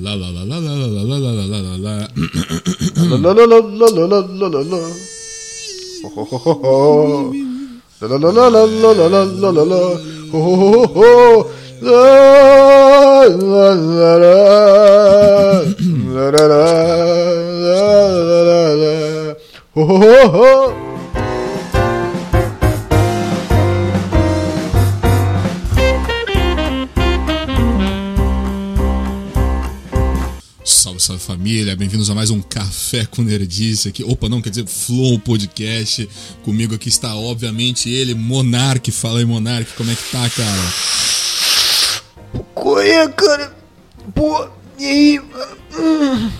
La la la la la la la la la la la la. La la la la la la la la la. Ho ho ho ho ho. La la la la la la la la la la. Ho ho ho ho. La la la la. La la la la la la la. Ho ho ho ho. Família, bem-vindos a mais um Café com Nerdice aqui. Opa, não, quer dizer Flow Podcast. Comigo aqui está, obviamente, ele, Monark. Fala aí, Monark, como é que tá, cara? Qual é, cara? Pô, e aí? Hum,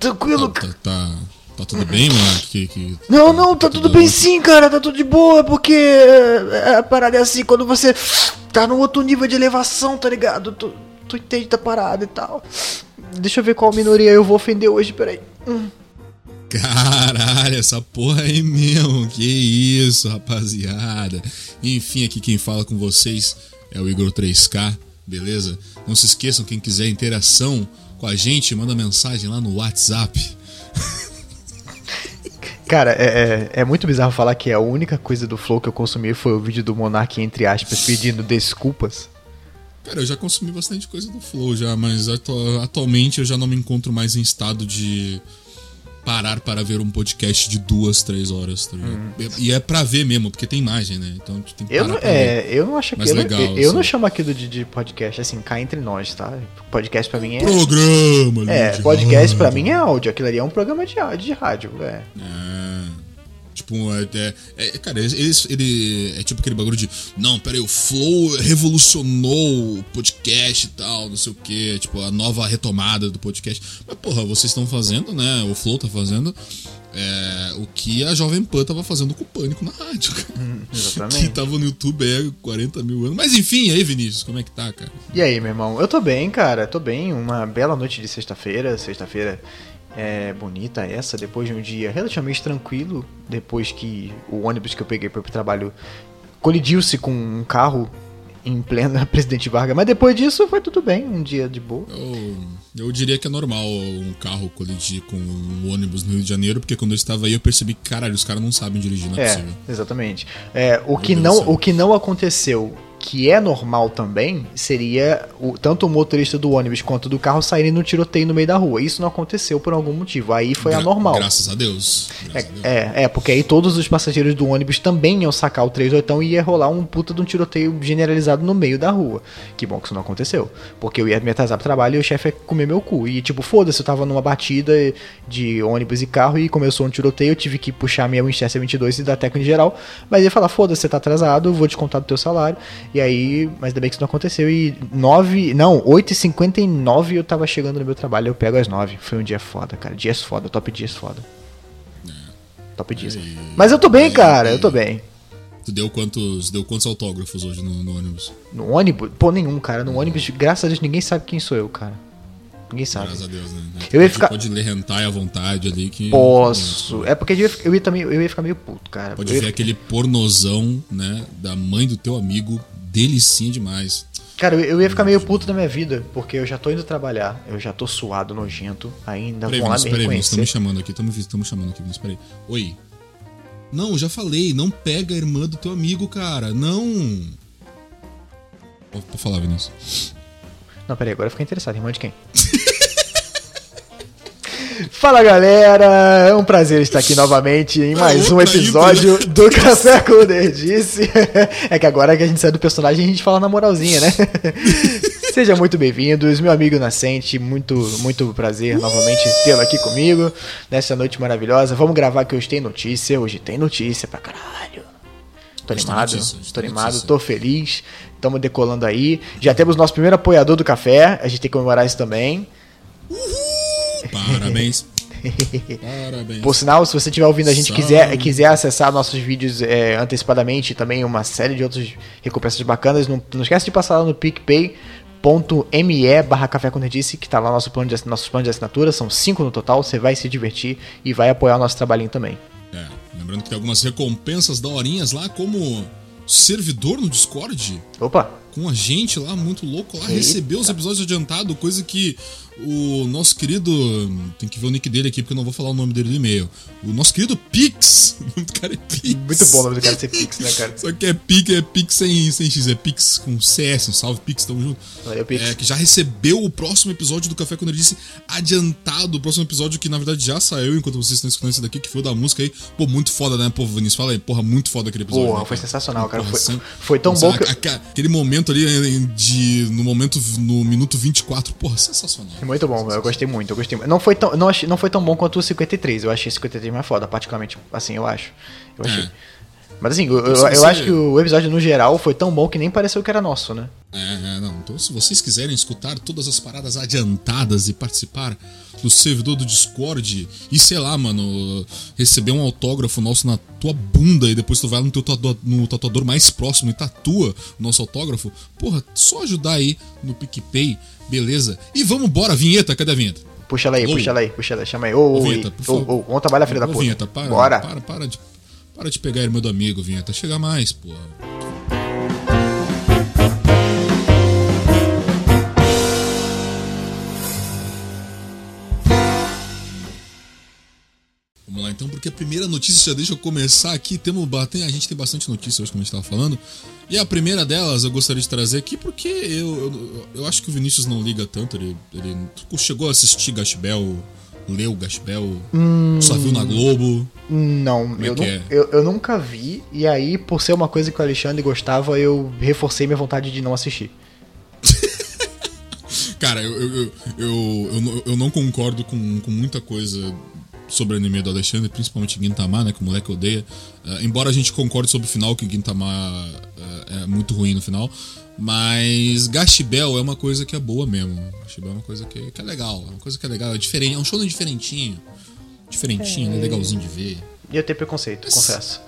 tranquilo, Tá, cara? tá, tá, tá tudo bem, Monark? Que, que- Não, não, tá tudo bem sim, cara, tá tudo de boa, porque é, a parada é assim, quando você tá num outro nível de elevação, tá ligado? Tu, tu entende da parada e tal. Deixa eu ver qual minoria eu vou ofender hoje, peraí. Hum. Caralho, essa porra aí mesmo. Que isso, rapaziada. Enfim, aqui quem fala com vocês é o Igor 3K, beleza? Não se esqueçam, quem quiser interação com a gente, manda mensagem lá no WhatsApp. Cara, é, é, é muito bizarro falar que a única coisa do Flow que eu consumi foi o vídeo do Monark, entre aspas, pedindo desculpas. Cara, eu já consumi bastante coisa do Flow já, mas atu- atualmente eu já não me encontro mais em estado de parar para ver um podcast de duas, três horas, tá ligado? E é pra ver mesmo, porque tem imagem, né? Então tu tem que Eu parar não, pra ver. é, eu não acho que. Eu, legal, não, eu não assim. chamo aquilo de, de podcast, assim, cá entre nós, tá? Podcast pra mim é. Programa, É, podcast pra rádio. mim é áudio. Aquilo ali é um programa de, áudio- de rádio, é. É. Tipo, é, é- é- cara, eles, ele é tipo aquele bagulho de não, peraí, o Flow revolucionou o podcast e tal, não sei o que, tipo, a nova retomada do podcast. Mas, porra, vocês estão fazendo, né? O Flow tá fazendo é, o que a Jovem Pan tava fazendo com o Pânico na rádio, cara. Que Exatamente. tava no YouTube há 40 mil anos. Mas enfim, aí, Vinícius, como é que tá, cara? E aí, meu irmão? Eu tô bem, cara. Tô bem. Uma bela noite de sexta-feira. Sexta-feira é bonita essa, depois de um dia relativamente tranquilo. Depois que o ônibus que eu peguei para pro trabalho colidiu-se com um carro em plena Presidente Vargas. Mas depois disso foi tudo bem. Um dia de boa. Eu, eu diria que é normal um carro colidir com um ônibus no Rio de Janeiro, porque quando eu estava aí eu percebi que, caralho, os caras não sabem dirigir, não é, É, possível. exatamente. É, o, que não, o que não aconteceu, que é normal também, seria o, tanto o motorista do ônibus quanto do carro saírem no tiroteio no meio da rua. Isso não aconteceu por algum motivo. Aí foi Gra- anormal. Graças a Deus. Graças a Deus. É, é, porque aí todos os passageiros do ônibus também iam sacar o 38 e ia rolar um puta de um tiroteio generalizado no meio da rua. Que bom que isso não aconteceu. Porque eu ia me atrasar pro trabalho e o chefe ia comer meu cu. E tipo, foda-se, eu tava numa batida de ônibus e carro e começou um tiroteio, eu tive que puxar minha Winchester 22 e dar técnica em geral. Mas ia falar, foda-se, você tá atrasado, eu vou descontar do teu salário. E aí, mas ainda bem que isso não aconteceu. E 9, não, 8h59 eu tava chegando no meu trabalho, eu pego às 9. Foi um dia foda, cara. Dias foda, top dias foda. Top dias. E- Mas eu tô bem, e- cara, eu tô bem. Tu deu quantos, deu quantos autógrafos hoje no, no ônibus? No ônibus? Pô, nenhum, cara. No ônibus, graças a Deus, ninguém sabe quem sou eu, cara. Ninguém sabe. Graças a Deus, né? Eu ia Pode- ficar- Pode ler hentai à vontade ali que. Posso. É porque eu ia, eu ia também, eu ia ficar meio puto, cara. Pode Eu ia- ver aquele pornozão, né? Da mãe do teu amigo. Delicinha demais. Cara, eu, ia ficar meio puto da minha vida, porque eu já tô indo trabalhar, eu já tô suado, nojento, ainda Peraí, vão lá Vinícius, me peraí, reconhecer. chamando aqui, me chamando aqui, Vinícius, peraí. Oi. Não, eu já falei, não pega a irmã do teu amigo, cara. Não. Pode falar, Vinícius. Não, peraí, agora eu fiquei interessado. Irmã de quem? Fala galera, é um prazer estar aqui novamente em mais um episódio do Café com o Nerdice. É que agora que a gente sai do personagem a gente fala na moralzinha, né? Sejam muito bem-vindos, meu amigo Nascente, muito, muito prazer novamente tê-lo aqui comigo nessa noite maravilhosa. Vamos gravar que hoje tem notícia, hoje tem notícia pra caralho. Tô animado, notícia, tô animado, notícia. tô feliz. Estamos decolando aí. Já temos nosso primeiro apoiador do café, a gente tem que comemorar isso também. Parabéns. Parabéns. Por sinal, se você estiver ouvindo a gente Salve. quiser, quiser acessar nossos vídeos é, antecipadamente e também uma série de outras recompensas bacanas, não, não esquece de passar lá no PicPay.me barra Café com Nerdice, que tá lá nosso plano de, nossos planos de assinatura, são cinco no total, você vai se divertir e vai apoiar o nosso trabalhinho também. É, lembrando que tem algumas recompensas daorinhas lá, como servidor no Discord, Opa, com a gente lá, muito louco lá, Eita. recebeu os episódios adiantados, coisa que o nosso querido. Tem que ver o nick dele aqui, porque eu não vou falar o nome dele no e-mail. O nosso querido Pix. O nome do cara é Pix. Muito bom o nome do cara ser Pix, né, cara? Só que é Pix, é Pix sem, sem X, é Pix com CS, um salve Pix, tamo junto. Valeu, Pix. É, que já recebeu o próximo episódio do Café quando ele disse adiantado, o próximo episódio que na verdade já saiu enquanto vocês estão escutando esse daqui, que foi o da música aí. Pô, muito foda, né, pô, Vinícius? Fala aí, porra, muito foda aquele episódio. Porra, né, foi sensacional, cara. Porra, Foi, foi tão Nossa, bom que. Aquele momento ali eh, de. No momento. No minuto 24, porra, sensacional. Muito bom, eu gostei muito, eu gostei. Não foi tão, não, achei, não foi tão bom quanto o 53, eu achei o 53 mais foda, particularmente, assim, eu acho. Eu achei. É. Mas assim, eu, eu, Se eu você- acho que o episódio no geral foi tão bom que nem pareceu que era nosso, né? É, é, não. Então, se vocês quiserem escutar todas as paradas adiantadas e participar do servidor do Discord e, sei lá, mano, receber um autógrafo nosso na tua bunda e depois tu vai lá no teu tatuador, no tatuador mais próximo e tatua o nosso autógrafo, porra, só ajudar aí no PicPay, beleza? E vamos embora, vinheta, cadê a vinheta? Puxa ela aí, Ô. puxa ela aí, puxa ela aí, chama aí. Ô, ô, ô, ô, ô, vamos trabalhar, filha da Ô, puta. Vinheta, para, Bora. para, para de, para de pegar a irmã do amigo, Vinheta. Chega mais, porra. Vamos lá então, porque a primeira notícia, já deixa eu começar aqui. Temos, tem- a gente tem bastante notícia hoje, como a gente estava falando. E a primeira delas eu gostaria de trazer aqui porque eu, eu, eu acho que o Vinícius não liga tanto. Ele, ele chegou a assistir Gashbel, leu Gashbel, só viu na Globo. Não, é eu, é? eu, eu nunca vi, e aí, por ser uma coisa que o Alexandre gostava, eu reforcei minha vontade de não assistir. Cara, eu, eu, eu, eu, não- concordo com, com muita coisa sobre o anime do Alexandre, principalmente Gintama, né? Que o moleque odeia. Ah, embora a gente concorde sobre o final, que Gintama ah, é muito ruim no final. Mas Gashbel é uma coisa que é boa mesmo. Gashbel é uma coisa que, que é legal. É uma coisa que é legal. É diferente. É um show diferentinho. Diferentinho, né? Legalzinho de ver. E eu tenho preconceito, Mas- confesso.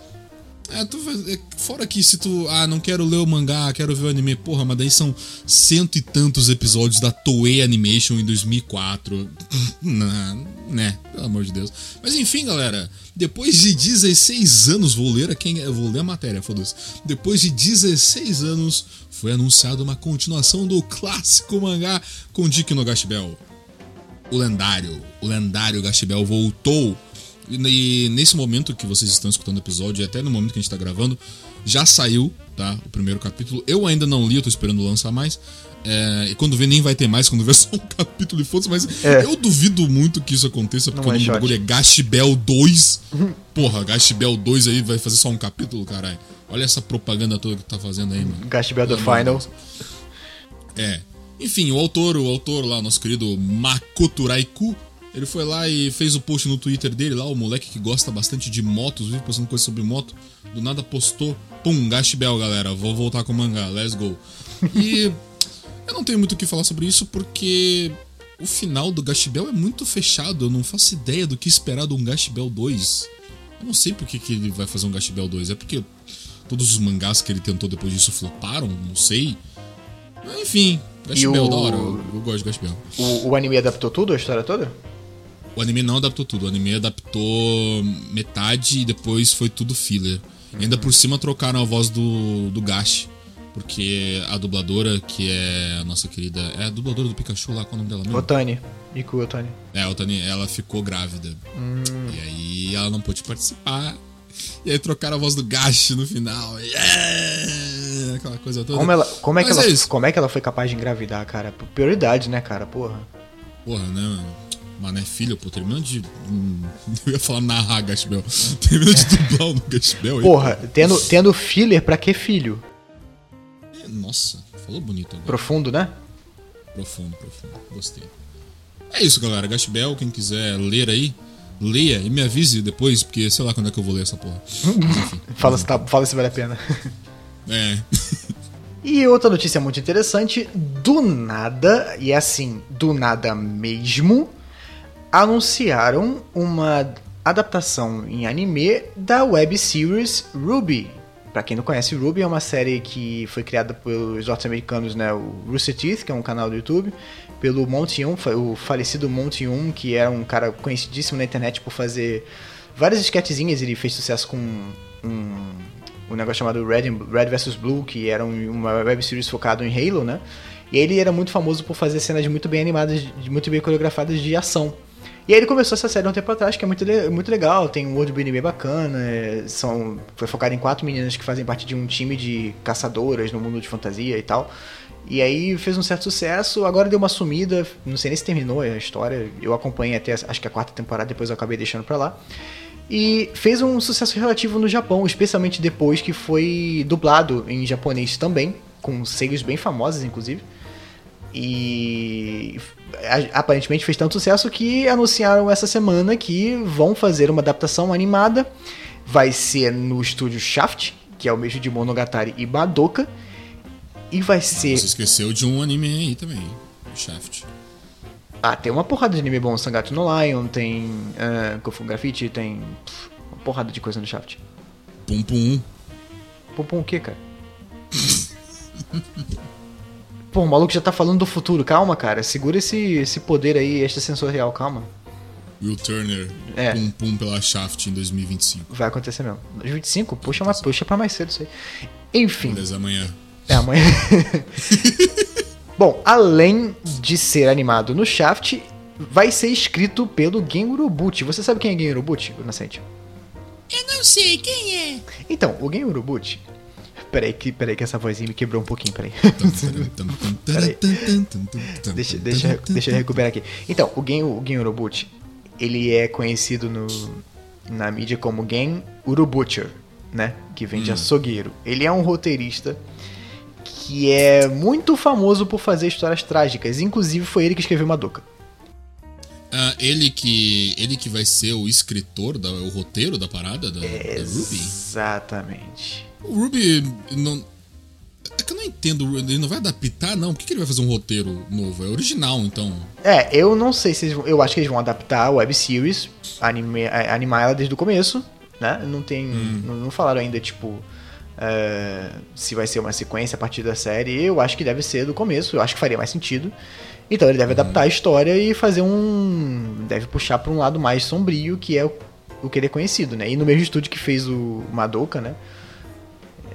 É, tu, é, fora que se tu. Ah, não quero ler o mangá, quero ver o anime. Porra, mas daí são cento e tantos episódios da Toei Animation em 2004. Não, né, pelo amor de Deus. Mas enfim, galera. Depois de 16 anos, vou ler aqui, eu vou ler a matéria, foda-se. Depois de 16 anos, foi anunciada uma continuação do clássico mangá com Dick no Gashbel. O lendário, o lendário Gashbel voltou. E, nesse momento que vocês estão escutando o episódio, e até no momento que a gente tá gravando, já saiu, tá? O primeiro capítulo. Eu ainda não li, eu tô esperando lançar mais. É, e quando vê, nem vai ter mais, quando vê só um capítulo e foda mas É. eu duvido muito que isso aconteça, porque Não o é nome do bagulho é Gashbel 2. Porra, Gashbel 2 aí vai fazer só um capítulo, caralho. Olha essa propaganda toda que tá fazendo aí, mano. Gashbel de Final. É. Enfim, o autor, o autor lá, nosso querido Makoto Raiku, ele foi lá e fez o post no Twitter dele lá, o moleque que gosta bastante de motos, vive postando coisa sobre moto, do nada postou, pum, Gashbel, galera, vou voltar com o mangá, let's go. E eu não tenho muito o que falar sobre isso porque o final do Gashbel é muito fechado, eu não faço ideia do que esperar de um Gashbel 2. Eu não sei por que, que ele vai fazer um Gashbel 2, é porque todos os mangás que ele tentou depois disso floparam, não sei. Mas, Enfim, Gashbel, o- da hora, eu, eu gosto de Gashbel. O, o anime adaptou tudo, a história toda? O anime não adaptou tudo, o anime adaptou metade e depois foi tudo filler. E ainda por cima trocaram a voz do, do Gash. Porque a dubladora, que é a nossa querida. É a dubladora do Pikachu lá, qual é o nome dela mesmo? Otani. Miku Otani. É, Otani, ela ficou grávida. E aí ela não pôde participar. E aí trocaram a voz do Gash no final. Yeah! Aquela coisa toda. Como, ela, como, é que Mas ela, é como é que ela foi capaz de engravidar, cara? Prioridade, né, cara? Porra. Porra, né, mano? Mano, é filho, pô, terminando de. hum, Eu ia falar narrar Gashbel. Terminando de dublar o Gashbel aí. Porra, tendo, tendo filler, pra que filho? É, Nossa, falou bonito agora. Profundo, né? Profundo, profundo. Gostei. É isso, galera. Gashbel, quem quiser ler aí, leia e me avise depois, porque sei lá quando é que eu vou ler essa porra. Enfim. Fala se, tá, fala se vale a pena. É. E outra notícia muito interessante, do nada, e é assim, do nada mesmo, anunciaram uma adaptação em anime da web series Ruby. Pra quem não conhece, Ruby é uma série que foi criada pelos norte-americanos, né, o Rooster Teeth, que é um canal do YouTube, pelo Monty Young, o falecido Monty Young, que era um cara conhecidíssimo na internet por fazer várias esquetezinhas, ele fez sucesso com um um negócio chamado Red, Red vs Blue, que era um- uma web series focado em Halo, né? E ele era muito famoso por fazer cenas muito bem animadas, muito bem coreografadas de ação. E aí ele começou essa série há um tempo atrás, que é muito, muito legal, tem um worldbuilding bem bacana, é, são, foi focado em quatro meninas que fazem parte de um time de caçadoras no mundo de fantasia e tal. E aí fez um certo sucesso, agora deu uma sumida, não sei nem se terminou a história, eu acompanhei até acho que a quarta temporada, depois eu acabei deixando pra lá. E fez um sucesso relativo no Japão, especialmente depois que foi dublado em japonês também, com seios bem famosos, inclusive. E aparentemente fez tanto sucesso que anunciaram essa semana que vão fazer uma adaptação animada. Vai ser no estúdio Shaft, que é o mesmo de Monogatari e Madoka. E vai ser. Você esqueceu de um anime aí também, Shaft. Ah, tem uma porrada de anime bom. Sangatsu no Lion, tem uh, Gofu Graffiti, tem pff, uma porrada de coisa no Shaft. Pum Pum. Pum pum o quê, cara? Pô, o maluco já tá falando do futuro. Calma, cara. Segura esse, esse poder aí extrasensorial, calma. Will Turner. É. Pum Pum pela Shaft em 2025. Vai acontecer mesmo. 25? Puxa, uma, puxa pra mais cedo isso aí. Enfim. Beleza, amanhã. É, amanhã. Bom, além de ser animado no Shaft, vai ser escrito pelo Gen Urobuchi. Você sabe quem é Gen Urobuchi, Nascente? Eu não sei quem é. Então, o Gen Urobuchi... Peraí que, peraí que essa vozinha me quebrou um pouquinho, peraí. deixa, deixa, deixa eu recuperar aqui. Então, o Gen, o Gen Urobuchi, ele é conhecido no, na mídia como Gen Urobutcher, né? Que vem de açougueiro. Ele é um roteirista que é muito famoso por fazer histórias trágicas. Inclusive, foi ele que escreveu Madoka. Ah, ele que ele que vai ser o escritor, da, o roteiro da parada da, da Ruby. Exatamente. O Ruby não. É que eu não entendo, ele não vai adaptar, não. Por que, que ele vai fazer um roteiro novo? É original, então. É, eu não sei se eles vão, Eu acho que eles vão adaptar a web series, anime, é, animar ela desde o começo, né? Não tem. Não, não falaram ainda, tipo. é, se vai ser uma sequência a partir da série. Eu acho que deve ser do começo, eu acho que faria mais sentido. Então ele deve adaptar a história e fazer um. Deve puxar pra um lado mais sombrio, que é o, o que ele é conhecido, né? E no mesmo estúdio que fez o Madoka, né?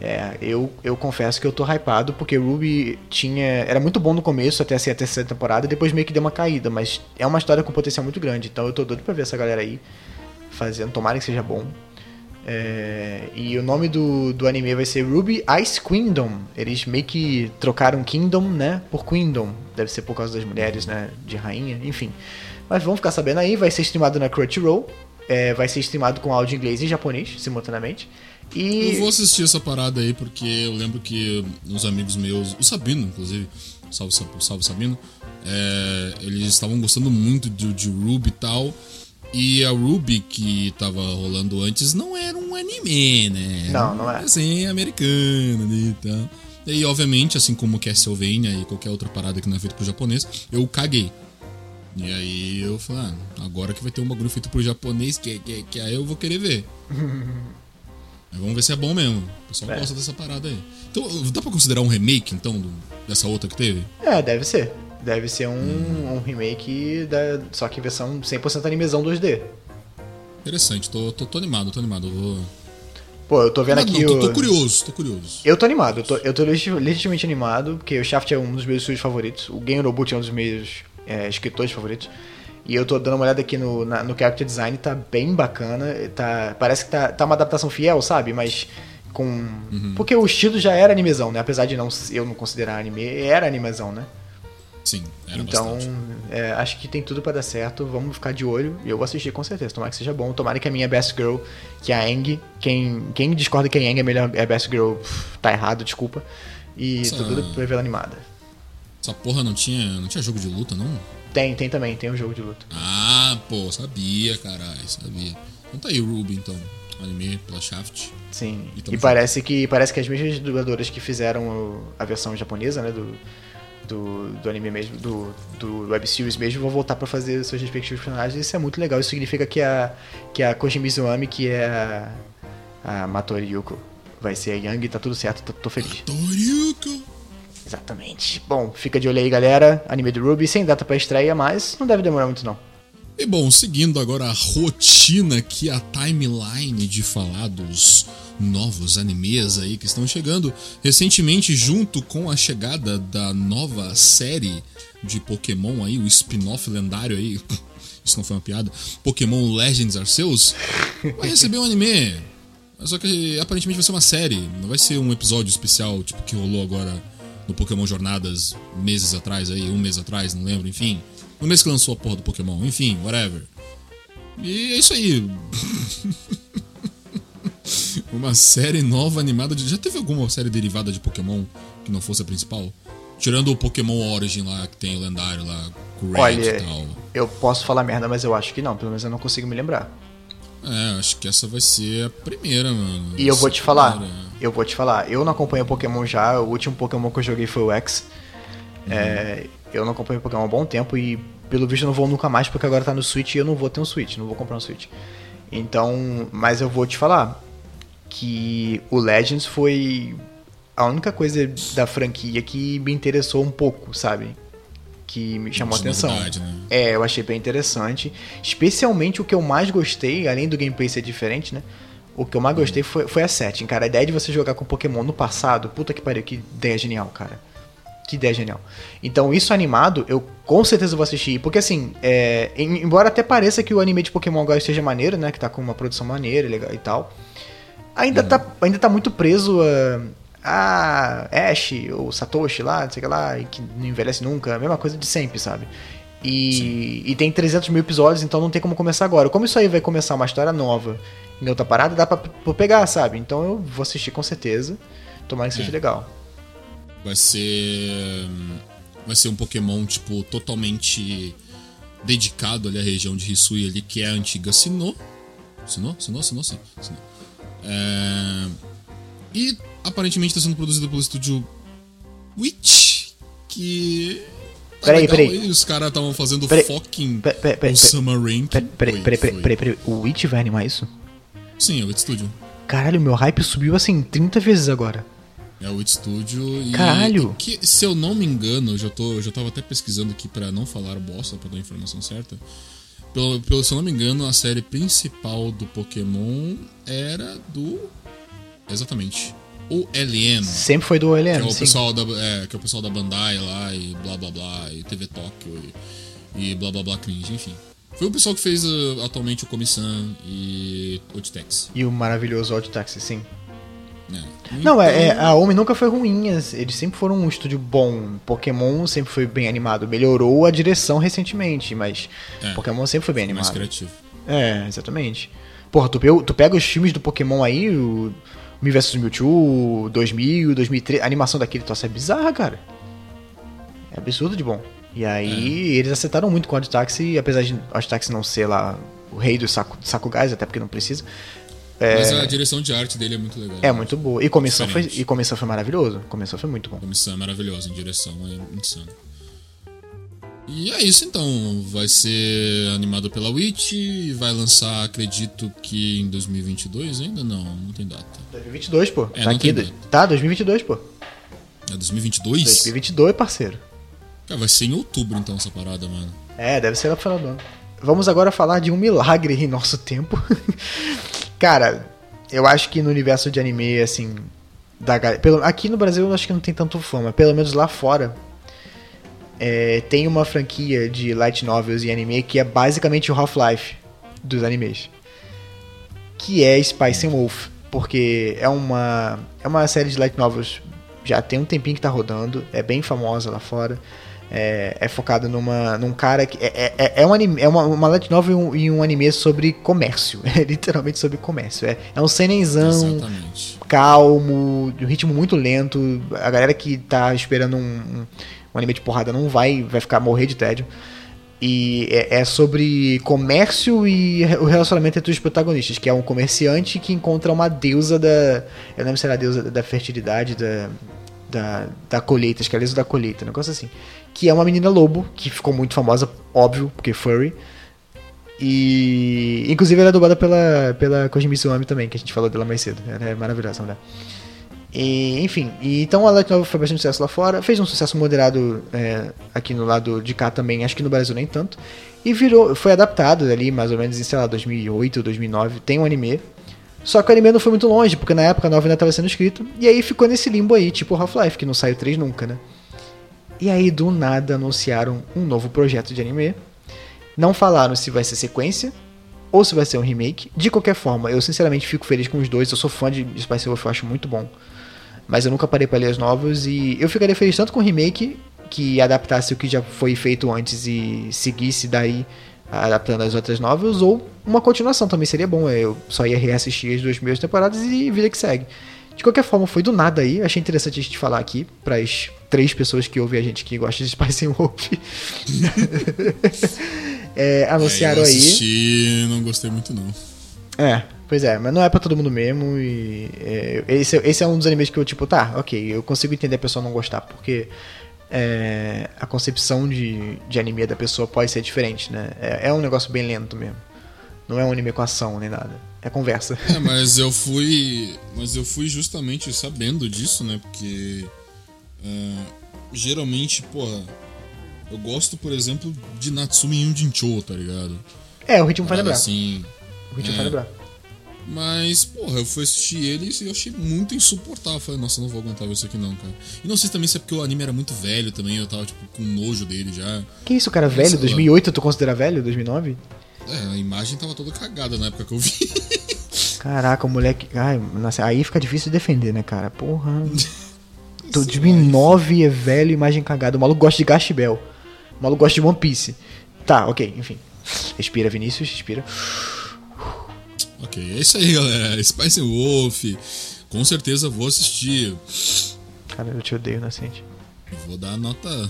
É, eu, eu confesso que eu tô hypado, porque Ruby tinha. Era muito bom no começo, até ser a terceira temporada, depois meio que deu uma caída, mas é uma história com potencial muito grande, então eu tô doido pra ver essa galera aí fazendo, tomara que seja bom. É, e o nome do, do anime vai ser Ruby Ice Kingdom. Eles meio que trocaram Kingdom, né, por Queendom. Deve ser por causa das mulheres, né, de rainha, enfim. Mas vamos ficar sabendo aí, vai ser streamado na Crunchyroll. É, vai ser streamado com áudio inglês e japonês, simultaneamente. E... Eu vou assistir essa parada aí porque eu lembro que uns amigos meus, o Sabino, inclusive, salve, Sa- salve Sabino, é, eles estavam gostando muito de, de Ruby e tal. E a Ruby que tava rolando antes não era um anime, né? Não, não é. Assim, americana ali e tal. E obviamente, assim como Castlevania e qualquer outra parada que não é feita pro japonês, eu caguei. E aí eu falei, ah, agora que vai ter um bagulho feito pro japonês, que, que, que aí eu vou querer ver. Mas vamos ver se é bom mesmo. O pessoal É. gosta dessa parada aí. Então, dá pra considerar um remake, então, do- dessa outra que teve? É, deve ser. Deve ser um, um remake, da, só que versão 100% animezão 2D. Interessante, tô, tô, tô animado, tô animado. Vou... Pô, eu tô vendo aqui não, o... tô, tô curioso, tô curioso. Eu tô animado, eu tô, eu tô legit- legitimamente animado, porque o Shaft é um dos meus estúdios favoritos, o Game Robot é um dos meus é, escritores favoritos. E eu tô dando uma olhada aqui no, na- no character design, tá bem bacana. Tá, parece que tá, tá uma adaptação fiel, sabe? Mas com. Porque o estilo já era animezão, né? Apesar de não, eu não considerar anime, era animezão, né? Sim, era então, é, acho que tem tudo pra dar certo. Vamos ficar de olho. E eu vou assistir com certeza. Tomara que seja bom. Tomara que a minha Best Girl, que é a Eng, quem, quem discorda que a Eng é melhor é Best Girl, tá errado, desculpa. E Essa- tô tudo pra ver ela animada. Essa porra não tinha, não tinha jogo de luta, não? Tem, tem também, tem um jogo de luta. Ah, pô, sabia, caralho, sabia. Então tá aí, Ruby, então. Anime pela Shaft. Sim. E E, parece que parece que as mesmas dubladoras que fizeram o- a versão japonesa, né, do, do, do anime mesmo, do, do web series mesmo, vão voltar pra fazer seus respectivos personagens. Isso é muito legal. Isso significa que a que a Koji Mizuami, que é a, a Matori Yuko, vai ser a Yang, tá tudo certo, tô, tô feliz. Toriuko! Exatamente. Bom, fica de olho aí, galera. Anime do Ruby sem data pra estreia, mas não deve demorar muito não. E bom, seguindo agora a rotina aqui, a timeline de falados, novos animes aí que estão chegando. Recentemente, junto com a chegada da nova série de Pokémon aí, o spin-off lendário aí. Isso não foi uma piada. Pokémon Legends Arceus vai receber um anime. Só que aparentemente vai ser uma série, não vai ser um episódio especial, tipo que rolou agora no Pokémon Jornadas meses atrás aí, um mês atrás, não lembro, enfim. No mês que lançou a porra do Pokémon, enfim, whatever. E é isso aí. uma série nova animada de. Já teve alguma série derivada de Pokémon que não fosse a principal? Tirando o Pokémon Origin lá, que tem o lendário lá, Red Olha, e tal. eu posso falar merda, mas eu acho que não. Pelo menos eu não consigo me lembrar. É, acho que essa vai ser a primeira, mano. E eu vou te falar, primeira. Eu vou te falar, eu não acompanho Pokémon já, o último Pokémon que eu joguei foi o X. Uhum. É, eu não acompanho Pokémon há um bom tempo e pelo visto eu não vou nunca mais porque agora tá no Switch e eu não vou ter um Switch, não vou comprar um Switch. Então, mas eu vou te falar que o Legends foi a única coisa da franquia que me interessou um pouco, sabe? Que me chamou a atenção. novidade, né? É, eu achei bem interessante. Especialmente o que eu mais gostei, além do gameplay ser diferente, né? O que eu mais gostei foi, foi a setting, cara. A ideia de você jogar com Pokémon no passado, puta que pariu, que ideia genial, cara. Que ideia genial. Então, isso animado, eu com certeza vou assistir. Porque, assim, é, em- embora até pareça que o anime de Pokémon agora esteja maneiro, né? Que tá com uma produção maneira e legal e tal. Ainda, tá, ainda tá muito preso a, a Ash ou Satoshi lá, não sei o que lá, que não envelhece nunca. A mesma coisa de sempre, sabe? E, e tem 300 mil episódios, então não tem como começar agora. Como isso aí vai começar uma história nova em outra parada, dá pra, pra pegar, sabe? Então eu vou assistir com certeza. Tomara que seja É. legal. Vai ser. Vai ser um Pokémon, tipo, totalmente dedicado ali à região de Hisui ali, que é a antiga Sinnoh. Sinnoh? Sinnoh? Sinnoh? Sim. Sinnoh. É... E aparentemente está sendo produzido pelo estúdio Witch, que. tá Peraí, legal peraí. aí, Os caras estavam fazendo Peraí. fucking Pe- pe- pe- pe- Osama Rank. Peraí, peraí, peraí, peraí, peraí, peraí. O Witch vai animar isso? Sim, é o Witch Studio. Caralho, meu hype subiu assim 30 vezes agora. É o Witch Studio e. Caralho! Que, se eu não me engano, eu já, tô, eu já tava até pesquisando aqui pra não falar bosta, pra dar a informação certa. Pelo, pelo, se eu não me engano, a série principal do Pokémon era do. Exatamente. O LM. Sempre foi do Que é o sim. pessoal da, é, que é o pessoal da Bandai lá e blá blá blá, e TV Tóquio e, e blá blá blá cringe, enfim. Foi o pessoal que fez uh, atualmente o Comissão e o Titex. E o maravilhoso Odd Taxi, sim. né? Não, é, é, Então- a Omi nunca foi ruim, eles sempre foram um estúdio bom. Pokémon sempre foi bem animado. Melhorou a direção recentemente, mas É, Pokémon sempre foi bem mais animado. criativo. É, exatamente. Porra, tu, tu pega os filmes do Pokémon aí, o Me vs Mewtwo, 2000, 2003, a animação daquele troço é bizarra, cara. É absurdo de bom. E aí, eles acertaram muito com o Odd apesar de Odd Taxi não ser lá o rei do saco, saco gás, até porque não precisa. Mas a direção de arte dele é muito legal. É muito boa. E comissão foi, e comissão foi maravilhoso. Comissão foi muito bom. Comissão é maravilhosa, em direção é insano. E é isso então, vai ser animado pela Witch e vai lançar, acredito que em 2022 ainda não, não tem data. 2022, pô. É, tá aqui. Tá, 2022, pô. É 2022? 2022, parceiro. Cara, vai ser em outubro então essa parada, mano. É, deve ser lá pro final do ano. Vamos agora falar de um milagre em nosso tempo. Cara, eu acho que no universo de anime, assim. Da, pelo, aqui no Brasil eu acho que não tem tanto fama. Pelo menos lá fora. é, tem uma franquia de light novels e anime que é basicamente o Half-Life dos animes. Que é Spice and Wolf. Porque é uma, é uma série de light novels. Já tem um tempinho que tá rodando. É bem famosa lá fora é, é focado numa, num cara que. É, é, é um anime, é uma, uma light novel e um, e um anime sobre comércio. É literalmente sobre comércio. É, é um senenzão Exatamente. calmo, de um ritmo muito lento. A galera que tá esperando um, um, um anime de porrada não vai, vai ficar morrer de tédio. E é, é sobre comércio e o relacionamento entre os protagonistas, que é um comerciante que encontra uma deusa da. Eu não lembro se era a deusa da fertilidade, da, da, da colheita, acho que é deusa da colheita, um negócio assim. Que é uma menina lobo, que ficou muito famosa, óbvio, porque furry. E. Inclusive ela é dublada pela, pela Koji Mitsuami também, que a gente falou dela mais cedo. Ela é maravilhosa, mulher. E, enfim, e, então a Light Novel foi bastante sucesso lá fora, fez um sucesso moderado é, aqui no lado de cá também, acho que no Brasil nem tanto. E virou, foi adaptado ali mais ou menos em, sei lá, 2008, 2009, tem um anime. Só que o anime não foi muito longe, porque na época a ainda estava sendo escrito. E aí ficou nesse limbo aí, tipo Half-Life, que não saiu 3 nunca, né? E aí do nada anunciaram um novo projeto de anime. Não falaram se vai ser sequência ou se vai ser um remake. De qualquer forma, eu sinceramente fico feliz com os dois. Eu sou fã de Spice Wolf, eu acho muito bom. Mas eu nunca parei para ler as novas e eu ficaria feliz tanto com o remake que adaptasse o que já foi feito antes e seguisse daí adaptando as outras novels, ou uma continuação também seria bom. Eu só ia reassistir as duas primeiras temporadas e vida que segue. De qualquer forma, foi do nada aí. Achei interessante a gente falar aqui para as três pessoas que ouvem a gente que gostam de Spice Wolf. é, anunciaram é, eu assisti, aí. não gostei muito não. É, pois é, mas não é pra todo mundo mesmo. E é, esse, esse é um dos animes que eu, tipo, tá, ok, eu consigo entender a pessoa não gostar, porque é, a concepção de, de anime da pessoa pode ser diferente, né? É, é, um negócio bem lento mesmo. Não é um anime com ação nem nada. É conversa. É, mas eu fui. Mas eu fui justamente sabendo disso, né? Porque. Uh, geralmente, porra. Eu gosto, por exemplo, de Natsumi Yunjincho, tá ligado? É, o ritmo faz lembrar. Assim, o ritmo é, faz lembrar. Mas, porra, eu fui assistir ele e eu achei muito insuportável. Falei, nossa, não vou aguentar ver isso aqui não, cara. E não sei também se é porque o anime era muito velho também, eu tava, tipo, com nojo dele já. Que isso, cara, velho? 2008 tu considera velho? 2009? É, a imagem tava toda cagada na época que eu vi. Caraca, o moleque. Ai, nossa, aí fica difícil de defender, né, cara? Porra. 2009 é velho, imagem cagada. O maluco gosta de Gashbel. O maluco gosta de One Piece. Tá, ok, enfim. Respira, Vinícius, respira. Ok, é isso aí, galera. Spice Wolf. Com certeza vou assistir. Cara, eu te odeio, Nascente. Vou dar nota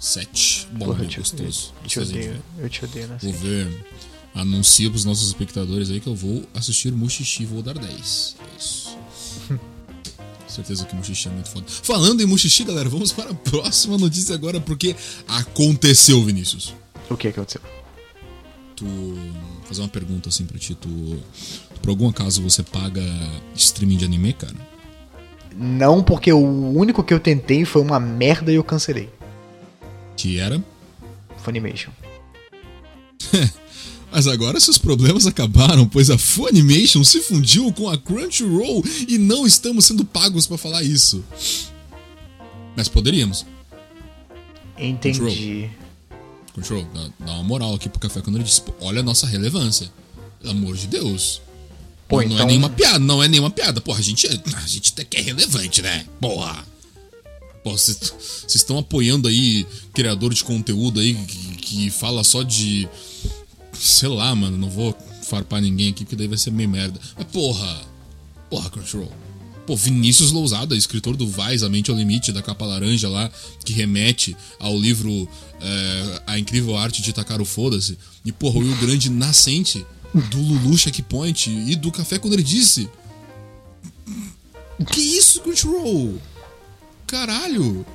7. Bom, Porra, eu gostoso. Eu te odeio, eu te odeio, Nascente. Vou ver. Anuncia pros nossos espectadores aí que eu vou assistir Mushishi e vou dar 10. É isso. Certeza que Mushishi é muito foda. Falando em Mushishi, galera, vamos para a próxima notícia agora, porque aconteceu, Vinícius. O que aconteceu? Tu fazer uma pergunta assim pra ti. Tu, por algum acaso você paga streaming de anime, cara? Não, porque o único que eu tentei foi uma merda e eu cancelei. Que era? Funimation. Mas agora seus problemas acabaram, pois a Funimation se fundiu com a Crunchyroll e não estamos sendo pagos para falar isso. Mas poderíamos. Entendi. Control, dá, dá, uma moral aqui pro café quando ele diz, olha a nossa relevância. Pelo amor de Deus. Pô, não, então... não é então- nenhuma piada, não é nenhuma piada. Porra, a gente, é, a gente até que é relevante, né? Porra. Vocês estão apoiando aí criador de conteúdo aí que, que fala só de. Sei lá, mano, não vou farpar ninguém aqui porque daí vai ser meio merda. Mas porra. Porra, Crunchyroll. Pô, Vinícius Lousada, escritor do Vais, A Mente ao Limite, da capa laranja lá, que remete ao livro é, A Incrível Arte de Tacar o Foda-se. E, porra, o Grande nascente do Lulu Checkpoint e do Café ele disse. Que isso, Crunchyroll? Caralho!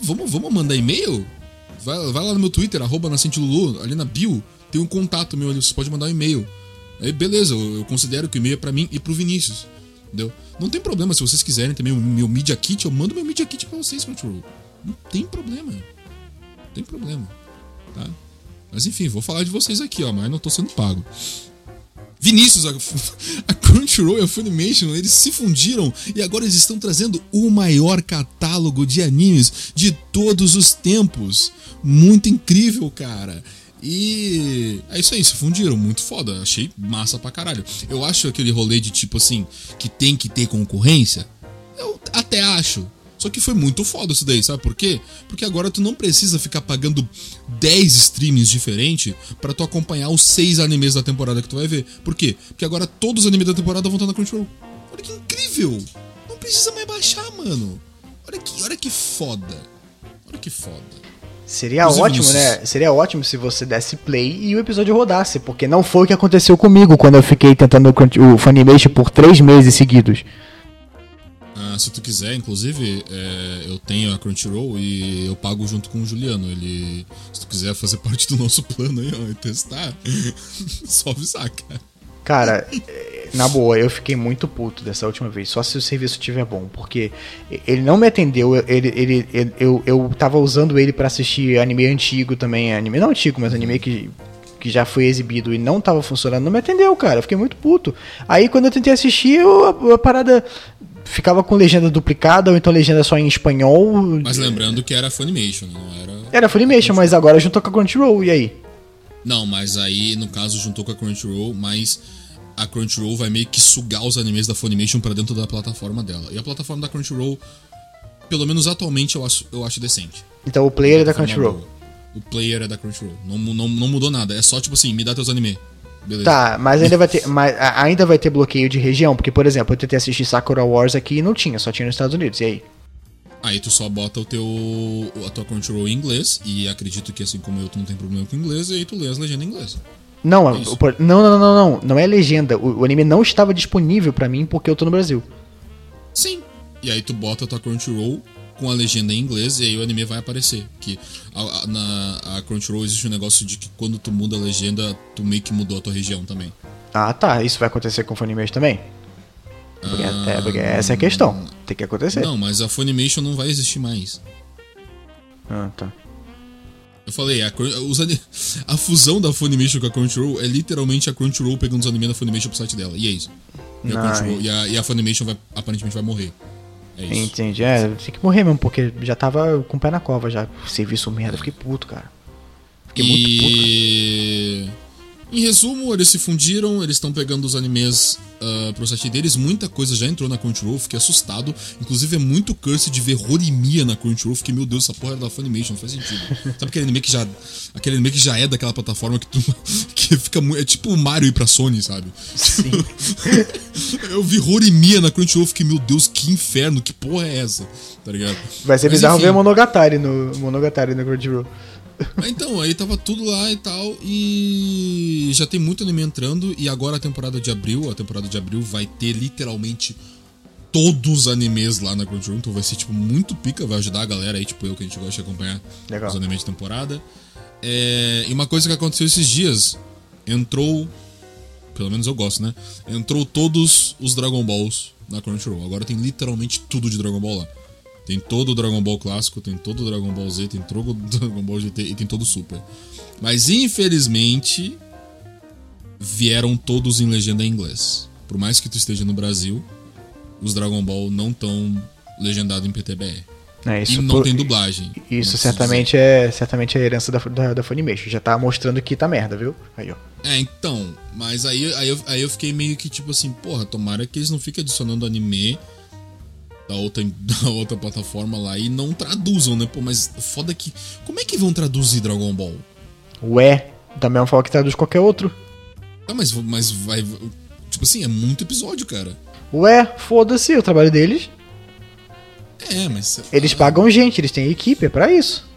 Vamos, vamos mandar e-mail? Vai, vai lá no meu Twitter, arroba Lulu, ali na bio, tem um contato meu ali, você pode mandar um e-mail. Aí beleza, eu, eu considero que o e-mail é pra mim e pro Vinícius. Entendeu? Não tem problema, se vocês quiserem também o meu Media Kit, eu mando meu Media Kit pra vocês, Crunchyroll. Não tem problema. Não tem problema. Tá? Mas enfim, vou falar de vocês aqui, ó, mas não tô sendo pago. Vinícius, a, Crunchyroll e a Funimation, eles se fundiram e agora eles estão trazendo o maior catálogo de animes de todos os tempos. Muito incrível, cara. E é isso aí, se fundiram, muito foda. Achei massa pra caralho. Eu acho aquele rolê de tipo assim, que tem que ter concorrência. Eu até acho. Só que foi muito foda isso daí, sabe por quê? Porque agora tu não precisa ficar pagando 10 streamings diferentes para tu acompanhar os 6 animes da temporada que tu vai ver. Por quê? Porque agora todos os animes da temporada vão estar na Crunchyroll. Olha que incrível! Não precisa mais baixar, mano. Olha que, olha que foda. Olha que foda. Seria ótimo, né? Seria ótimo se você desse play e o episódio rodasse, porque não foi o que aconteceu comigo quando eu fiquei tentando o Funimation por três meses seguidos. Ah, se tu quiser, inclusive, é, eu tenho a Crunchyroll e eu pago junto com o Juliano. Ele, se tu quiser fazer parte do nosso plano aí, ó, e testar, só avisar, cara. Cara, na boa, eu fiquei muito puto dessa última vez, só se o serviço estiver bom, porque ele não me atendeu, ele, ele, ele eu, eu tava usando ele para assistir anime antigo também, anime não antigo, mas anime que que já foi exibido e não tava funcionando, não me atendeu, cara. Eu fiquei muito puto. Aí quando eu tentei assistir, eu, a, a parada ficava com legenda duplicada ou então legenda só em espanhol. Mas lembrando que era Funimation, não era. Era Funimation, mas agora juntou com a Crunchyroll, e aí? Não, mas aí no caso juntou com a Crunchyroll, mas a Crunchyroll vai meio que sugar os animes da Funimation pra dentro da plataforma dela. E a plataforma da Crunchyroll, pelo menos atualmente, eu acho, eu acho decente. Então o player é da Forma Crunchyroll. boa. O player é da Crunchyroll. Não, não, não mudou nada. É só tipo assim, me dá teus anime. Beleza. Tá, mas ainda vai ter, mas ainda vai ter bloqueio de região, porque por exemplo, eu tentei assistir Sakura Wars aqui e não tinha, só tinha nos Estados Unidos. E aí? Aí tu só bota o teu a tua Crunchyroll em inglês e acredito que assim como eu tu não tem problema com inglês e aí tu lê as legendas em inglês. Não, o não, não, não, não, não é legenda. O, o anime não estava disponível pra mim porque eu tô no Brasil. Sim. E aí tu bota a tua Crunchyroll com a legenda em inglês e aí o anime vai aparecer. Que a, a- na a Crunchyroll existe um negócio de que quando tu muda a legenda, tu meio que mudou a tua região também. Ah, tá. Isso vai acontecer com o Funimation também? Porque, é, porque essa é a questão. Tem que acontecer. Não, mas a Funimation não vai existir mais. Ah, tá. Eu falei, a, os a fusão da Funimation com a Crunchyroll é literalmente a Crunchyroll pegando os animes da Funimation pro site dela. E é isso. E a, Nice. E a, e a Funimation vai, aparentemente vai morrer. É isso. Entendi. É, tem que morrer mesmo, porque já tava com o pé na cova já. Serviço merda. Fiquei puto, cara. Fiquei muito puto. cara. Em resumo, eles se fundiram, eles estão pegando os animes ah, pro site deles. Muita coisa já entrou na Crunchyroll, fiquei assustado. Inclusive, é muito curse de ver Horimiya na Crunchyroll. Fiquei, meu Deus, essa porra é da Funimation, não faz sentido. Sabe aquele anime que já. Aquele anime que já é daquela plataforma que tu. que fica muito. É tipo o Mario ir pra Sony, sabe? Sim. Eu vi Horimiya na Crunchyroll, fiquei, meu Deus, que inferno, que porra é essa? Tá ligado? Vai ser Mas, bizarro enfim. ver Monogatari no Monogatari no Crunchyroll. Então, aí tava tudo lá e tal, e já tem muito anime entrando, e agora a temporada de abril, a temporada de abril vai ter literalmente todos os animes lá na Crunchyroll, então vai ser, tipo, muito pica, vai ajudar a galera aí, tipo eu, que a gente gosta de acompanhar Legal. os animes de temporada. É, e uma coisa que aconteceu esses dias, entrou, pelo menos eu gosto, né? Entrou todos os Dragon Balls na Crunchyroll, agora tem literalmente tudo de Dragon Ball lá. Tem todo o Dragon Ball clássico, tem todo o Dragon Ball Z, tem todo o Dragon Ball GT e tem todo o Super. Mas infelizmente vieram todos em legenda em inglês. Por mais que tu esteja no Brasil, os Dragon Ball não estão legendados em PTBR. É, E isso não por- tem dublagem. Isso certamente é, certamente é a herança da, da, da Funimation. Já tá mostrando que tá merda, viu? Aí, ó. É, então, mas aí, aí, eu, aí eu fiquei meio que tipo assim, porra, tomara que eles não fiquem adicionando anime da outra, da outra plataforma lá e não traduzam, né? Pô, mas foda que. Como é que vão traduzir Dragon Ball? Ué, da mesma forma que traduz qualquer outro. Ah, mas, mas vai. Tipo assim, é muito episódio, cara. Ué, foda-se, o trabalho deles. É, mas. Eles pagam gente, eles têm equipe, é pra isso.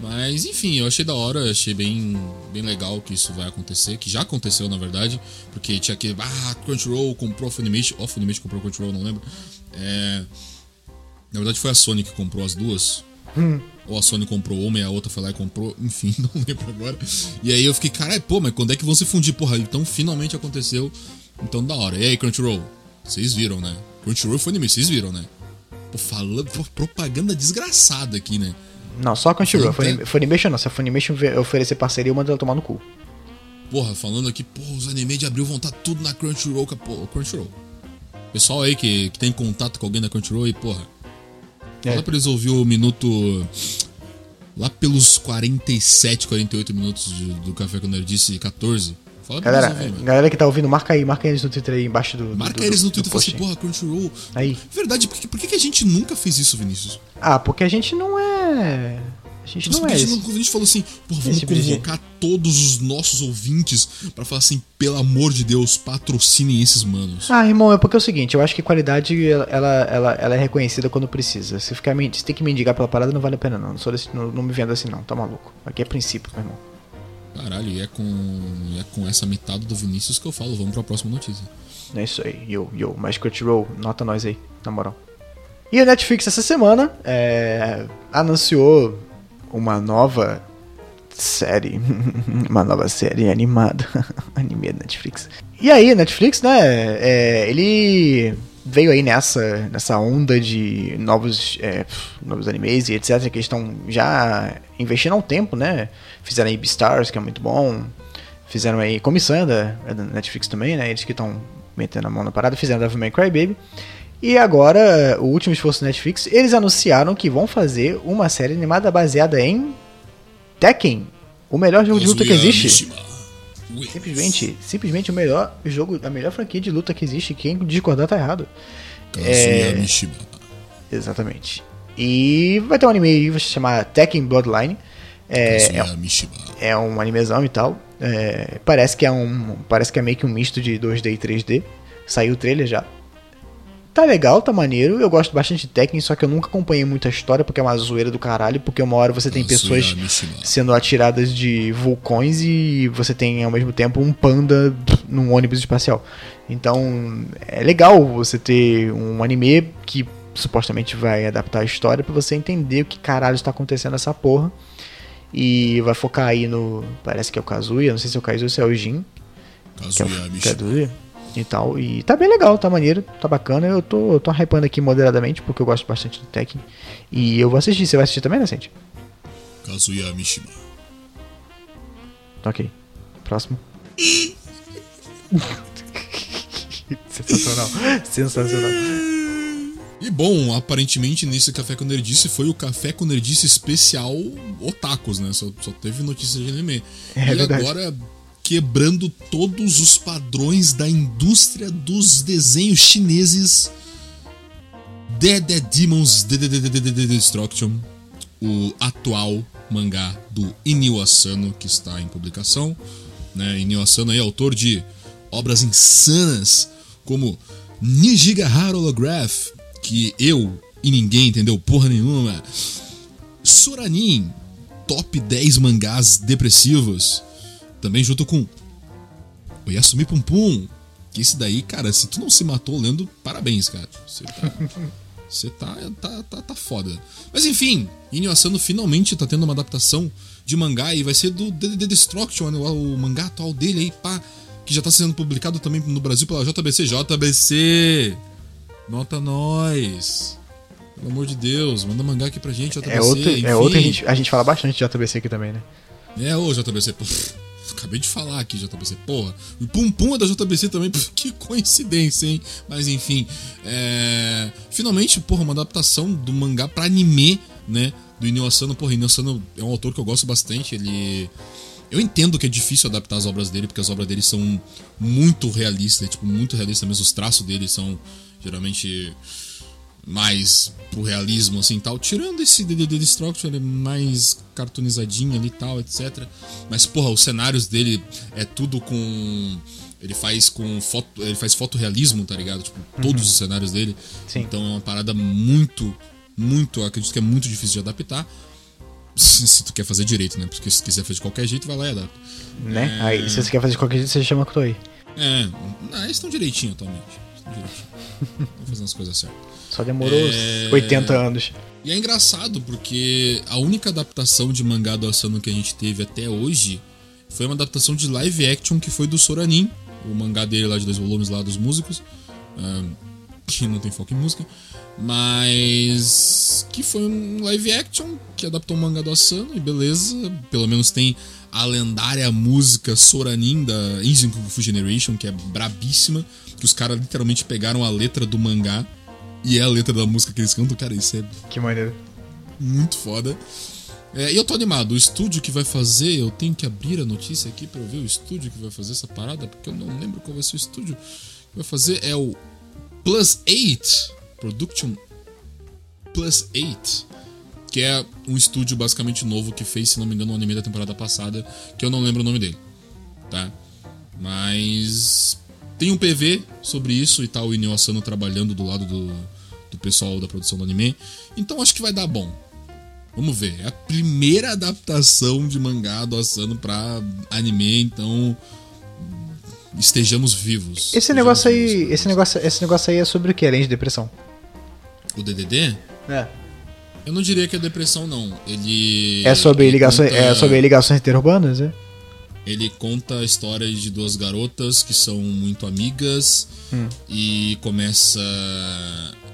Mas enfim, eu achei da hora, achei bem, bem legal que isso vai acontecer, que já aconteceu na verdade, porque tinha que. Ah, Crunchyroll comprou a Funimation. Ó, Funimation comprou Crunchyroll, não lembro. É. Na verdade foi a Sony que comprou as duas. Ou a Sony comprou uma e a outra foi lá e comprou, enfim, não lembro agora. E aí eu fiquei, caralho, pô, mas quando é que vão se fundir? Porra, então finalmente aconteceu. Então da hora. E aí, Crunchyroll? Vocês viram, né? Crunchyroll e Funimation, vocês viram, né? Pô, falando, pô, propaganda desgraçada aqui, né? Não, só a Crunchyroll. Funim- Funimation não. Se a Funimation oferecer parceria, eu mando ela tomar no cu. Porra, falando aqui, pô, os animes de abril vão estar tudo na Crunchyroll, pô, Crunchyroll. Pessoal aí que, que tem contato com alguém da Crunchyroll e, porra, É. fala pra eles ouvir o minuto. Lá pelos 47, 48 minutos de- do Café com Nerdice 14. Galera, galera que tá ouvindo, marca aí, marca eles no Twitter aí embaixo do. do- Marca do- eles no do Twitter e fala assim, porra, Crunchyroll. Aí. Verdade, por que, por que a gente nunca fez isso, Vinícius? Ah, porque a gente não é. A gente Tipo, não é a, gente esse. não- a gente falou assim, porra, vamos tipo convocar todos os nossos ouvintes pra falar assim, pelo amor de Deus, patrocinem esses manos. Ah, irmão, é porque é o seguinte, eu acho que qualidade ela, ela, ela, é reconhecida quando precisa. Se ficar se tem que mendigar pela parada, não vale a pena não. Não, desse- não, não me vendo assim não, tá maluco. Aqui é princípio, meu irmão. Caralho, e é com, é com essa metade do Vinícius que eu falo. Vamos pra próxima notícia. É isso aí, yo, yo. Mas Crunchyroll, nota nós aí, na moral. E a Netflix essa semana é, anunciou uma nova série. uma nova série animada. Anime da Netflix. E aí, Netflix, né? é, ele veio aí nessa, nessa onda de novos, é, novos animes e etc. que estão já investindo há um tempo, né? Fizeram aí Beastars, que é muito bom. Fizeram aí Comissão da, é da Netflix também, né? Eles que estão metendo a mão na parada. Fizeram Devil May Cry Baby. E agora, o último esforço da Netflix, eles anunciaram que vão fazer uma série animada baseada em Tekken, o melhor jogo de luta que existe. Simplesmente, simplesmente o melhor jogo, a melhor franquia de luta que existe. Quem discordar tá errado. Kazuya Mishima. Exatamente. E vai ter um anime aí vai se chamar Tekken Bloodline. É, Kazuya Mishima. é um animezão e tal. É, parece que é um. Parece que é meio que um misto de 2D e 3D. Saiu o trailer já. Tá legal, tá maneiro. Eu gosto bastante de Tekken, só que eu nunca acompanhei muita história, porque é uma zoeira do caralho, porque uma hora você tem Kazuya pessoas sendo atiradas de vulcões e você tem ao mesmo tempo um panda num ônibus espacial. Então é legal você ter um anime que supostamente vai adaptar a história pra você entender o que caralho está acontecendo nessa porra. E vai focar aí no. Parece que é o Kazuya, não sei se é o Kazuya ou se é o Jin. Que é Kazuya o. Kazuya. E tal. E tá bem legal, tá maneiro, tá bacana. Eu tô, eu tô hypando aqui moderadamente, porque eu gosto bastante do Tekken. E eu vou assistir. Você vai assistir também, Nascente? Kazuya Mishima. Ok. Próximo. Sensacional. Sensacional. E bom, aparentemente nesse Café com Nerdice foi o Café com Nerdice especial Otakus, né? Só, só teve notícia de anime. É e verdade. agora quebrando todos os padrões da indústria dos desenhos chineses. Dead Demons Destruction, o atual mangá do Inio Asano que está em publicação. Né? Inio Asano é autor de obras insanas como Nijigahara Holograph, que eu e ninguém entendeu porra nenhuma. Suranin, top 10 mangás depressivos. Também junto com o Yasumi Pum Pum. Que esse daí, cara, se tu não se matou lendo, parabéns, cara. Você tá, você tá, tá, tá, tá foda. Mas enfim, Inyo Asano finalmente tá tendo uma adaptação de mangá e vai ser do The, Destruction, né, o, o mangá atual dele aí, pá. Que já tá sendo publicado também no Brasil pela JBC. JBC! Nota nós! Pelo amor de Deus, manda mangá aqui pra gente, JBC. É outro, enfim. é outro a, gente, a gente fala bastante de JBC aqui também, né? É, ô JBC, pô, acabei de falar aqui, JBC, porra. O Pum Pum é da JBC também, que coincidência, hein? Mas enfim, é... finalmente, porra, uma adaptação do mangá pra anime, né? Do Inyo Asano, porra, Inyo Asano é um autor que eu gosto bastante, ele... Eu entendo que é difícil adaptar as obras dele, porque as obras dele são muito realistas, tipo, muito realistas mesmo, os traços dele são geralmente mais pro realismo, assim, tal. Tirando esse The Destruction, ele é mais cartoonizadinho ali e tal, etc. Mas, porra, os cenários dele é tudo com... Ele faz com foto... Ele faz fotorrealismo, tá ligado? Tipo, todos os cenários dele. Sim. Então é uma parada muito, muito... Acredito que é muito difícil de adaptar. Se, se tu quer fazer direito, né? Porque se quiser fazer de qualquer jeito, vai lá e adapta. Né? Aí, se você quer fazer de qualquer jeito, você chama Kutoi. É, não, eles estão direitinho atualmente. Direitinho. Estão fazendo as coisas certas. Só demorou É. 80 anos. E é engraçado porque a única adaptação de mangá do Asano que a gente teve até hoje foi uma adaptação de live action que foi do Soranin, o mangá dele lá de dois volumes lá dos músicos, que não tem foco em música, mas que foi um live action que adaptou o mangá do Asano e beleza, pelo menos tem a lendária música Soranin da Instant Kung Fu Generation, que é brabíssima, que os caras literalmente pegaram a letra do mangá e é a letra da música que eles cantam, cara, isso é Que maneiro. muito foda. É, e eu tô animado. O estúdio que vai fazer, eu tenho que abrir a notícia aqui pra eu ver o estúdio que vai fazer essa parada, porque eu não lembro qual vai ser o estúdio que vai fazer. É o Plus 8 Production Plus 8, que é um estúdio basicamente novo que fez, se não me engano, um anime da temporada passada, que eu não lembro o nome dele, tá? Mas tem um PV sobre isso e tal, o Inyo Asano trabalhando do lado do, do pessoal da produção do anime. Então acho que vai dar bom. Vamos ver. É a primeira adaptação de mangá do Asano pra anime, então estejamos vivos. Esse Estejamos negócio aí. Esse negócio, esse negócio aí é sobre o que, além de depressão? O DDD? É. Eu não diria que é depressão, não. Ele. É sobre ele ligações, conta- é sobre ligações interurbanas, é? Ele conta a história de duas garotas que são muito amigas e começa.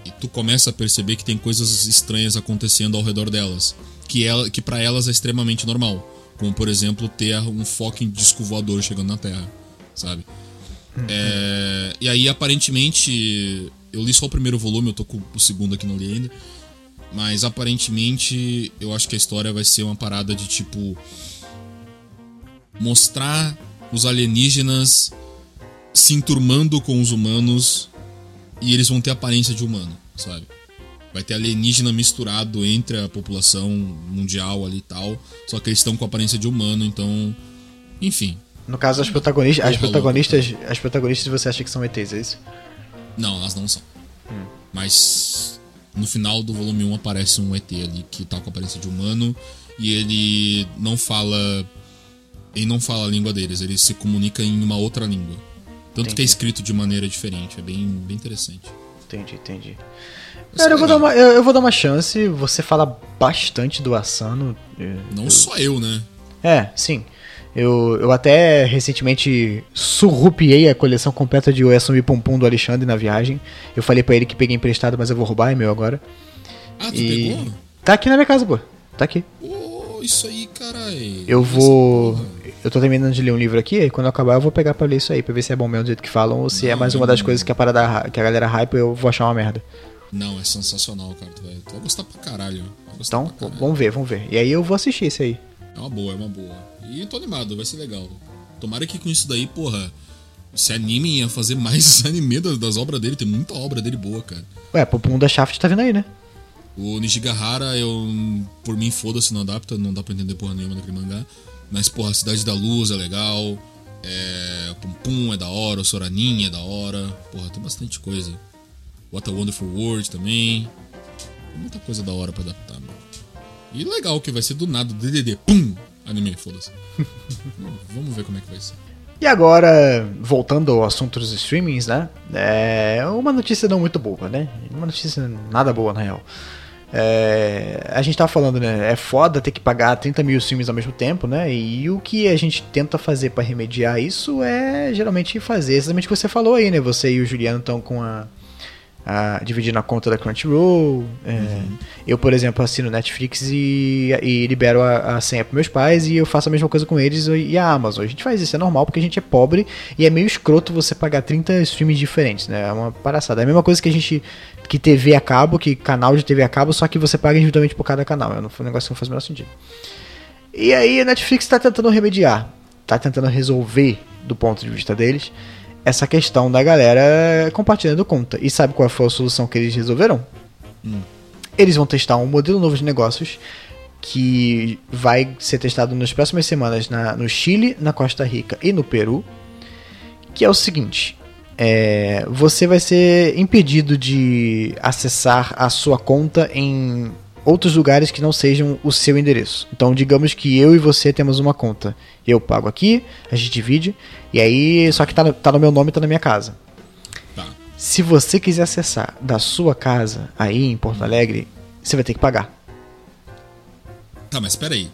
E tu começa a perceber que tem coisas estranhas acontecendo ao redor delas. Que, ela, que para elas é extremamente normal. Como, por exemplo, ter um fucking disco voador chegando na Terra, sabe? É, e aí, aparentemente, eu li só o primeiro volume, eu tô com o segundo aqui não li ainda. Mas aparentemente, eu acho que a história vai ser uma parada de tipo. Mostrar os alienígenas se enturmando com os humanos e eles vão ter aparência de humano, sabe? Vai ter alienígena misturado entre a população mundial ali e tal. Só que eles estão com aparência de humano, então. Enfim. No caso, as protagonistas, as protagonistas, as protagonistas você acha que são ETs, é isso? Não, elas não são. Mas no final do volume 1 aparece um ET ali que tá com a aparência de humano e ele não fala. Ele não fala a língua deles, ele se comunica em uma outra língua. Tanto que Entendi. é escrito de maneira diferente, é bem, bem interessante. Entendi, entendi. Cara, eu vou, dar uma, eu, eu vou dar uma chance. Você fala bastante do Asano. eu- Não eu- só eu, né? É, sim. Eu, eu até recentemente surrupiei a coleção completa de Oesumi Pum Pum do Alexandre na viagem. Eu falei pra ele que peguei emprestado, mas eu vou roubar, é meu agora. Ah, tu E. pegou? Tá aqui na minha casa, pô. Tá aqui. Ô, isso aí, caralho. Eu vou. Eu tô terminando de ler um livro aqui, e quando eu acabar eu vou pegar pra ler isso aí, pra ver se é bom mesmo do jeito que falam, ou se é mais uma das coisas que a parada que a galera hype eu vou achar uma merda. Não, é sensacional, cara. Tu vai, tu vai gostar pra caralho. Gostar Então, pra caralho. vamos ver, vamos ver. E aí eu vou assistir esse aí. É uma boa, é uma boa. E tô animado, vai ser legal. Tomara que com isso daí, porra, se animem a fazer mais anime das, das obras dele. Tem muita obra dele boa, cara. Ué, Pum da Shaft tá vindo aí, né? O Nishigahara, eu. Por mim, foda-se, não adapta, não dá pra entender porra nenhuma daquele mangá. Mas, porra, Cidade da Luz é legal. É. o Pum Pum é da hora, o Soranin é da hora. Porra, tem bastante coisa. What a Wonderful World também. Tem muita coisa da hora pra adaptar, meu. E legal que vai ser do nada, DDD, pum! Anime, foda-se. Vamos ver como é que vai ser. E agora, voltando ao assunto dos streamings, né? É uma notícia não muito boa, né? Uma notícia nada boa, na real. É, a gente tava falando, né? É foda ter que pagar 30 mil streams ao mesmo tempo, né? E o que a gente tenta fazer pra remediar isso é geralmente fazer exatamente o que você falou aí, né? Você e o Juliano estão com a, a dividindo a conta da Crunchyroll. é, Eu, por exemplo, assino Netflix e, e libero a, a senha para meus pais e eu faço a mesma coisa com eles e a Amazon. A gente faz isso, é normal porque a gente é pobre e é meio escroto você pagar 30 streams diferentes, né? É uma palhaçada. É a mesma coisa que a gente. que TV a cabo, que canal de TV a cabo, só que você paga individualmente por cada canal. É um negócio que não faz o menor sentido. E aí a Netflix está tentando remediar, tá tentando resolver, do ponto de vista deles, essa questão da galera compartilhando conta. E sabe qual foi a solução que eles resolveram? Eles vão testar um modelo novo de negócios que vai ser testado nas próximas semanas na- no Chile, na Costa Rica e no Peru. Que é o seguinte: é, você vai ser impedido de acessar a sua conta em outros lugares que não sejam o seu endereço. Então, digamos que eu e você temos uma conta. Eu pago aqui, a gente divide, e aí, só que tá no, tá no meu nome, tá na minha casa. Tá. Se você quiser acessar da sua casa aí em Porto Alegre, você vai ter que pagar. Tá, mas peraí.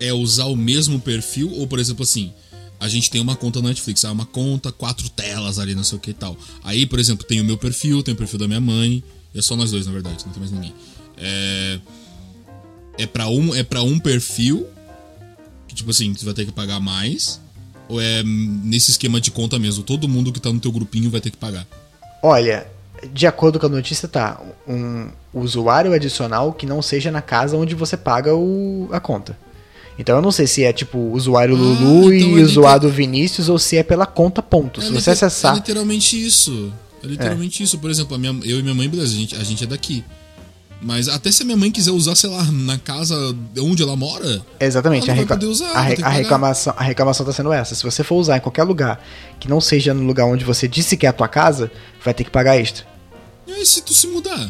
É usar o mesmo perfil ou, por exemplo, assim, a gente tem uma conta na Netflix, ah, uma conta, quatro telas ali, não sei o que e tal. Aí, por exemplo, tem o meu perfil, tem o perfil da minha mãe, é só nós dois, na verdade, não tem mais ninguém. É. É pra um, é pra um perfil, que tipo assim, você vai ter que pagar mais, ou é nesse esquema de conta mesmo? Todo mundo que tá no teu grupinho vai ter que pagar. Olha, de acordo com a notícia, tá um usuário adicional que não seja na casa onde você paga o, a conta. Então eu não sei se é tipo usuário Ah, Lulu então e é usuário Vinícius ou se é pela conta ponto. se É você liter- acessar. É literalmente isso. É literalmente isso. Por exemplo, a minha- eu e minha mãe, beleza, a gente, a gente é daqui. Mas até se a minha mãe quiser usar, sei lá, na casa onde ela mora, Exatamente, Ela a, poder usar, a re- a reclamação, a reclamação tá sendo essa. Se você for usar em qualquer lugar que não seja no lugar onde você disse que é a tua casa, vai ter que pagar extra. e aí se tu se mudar?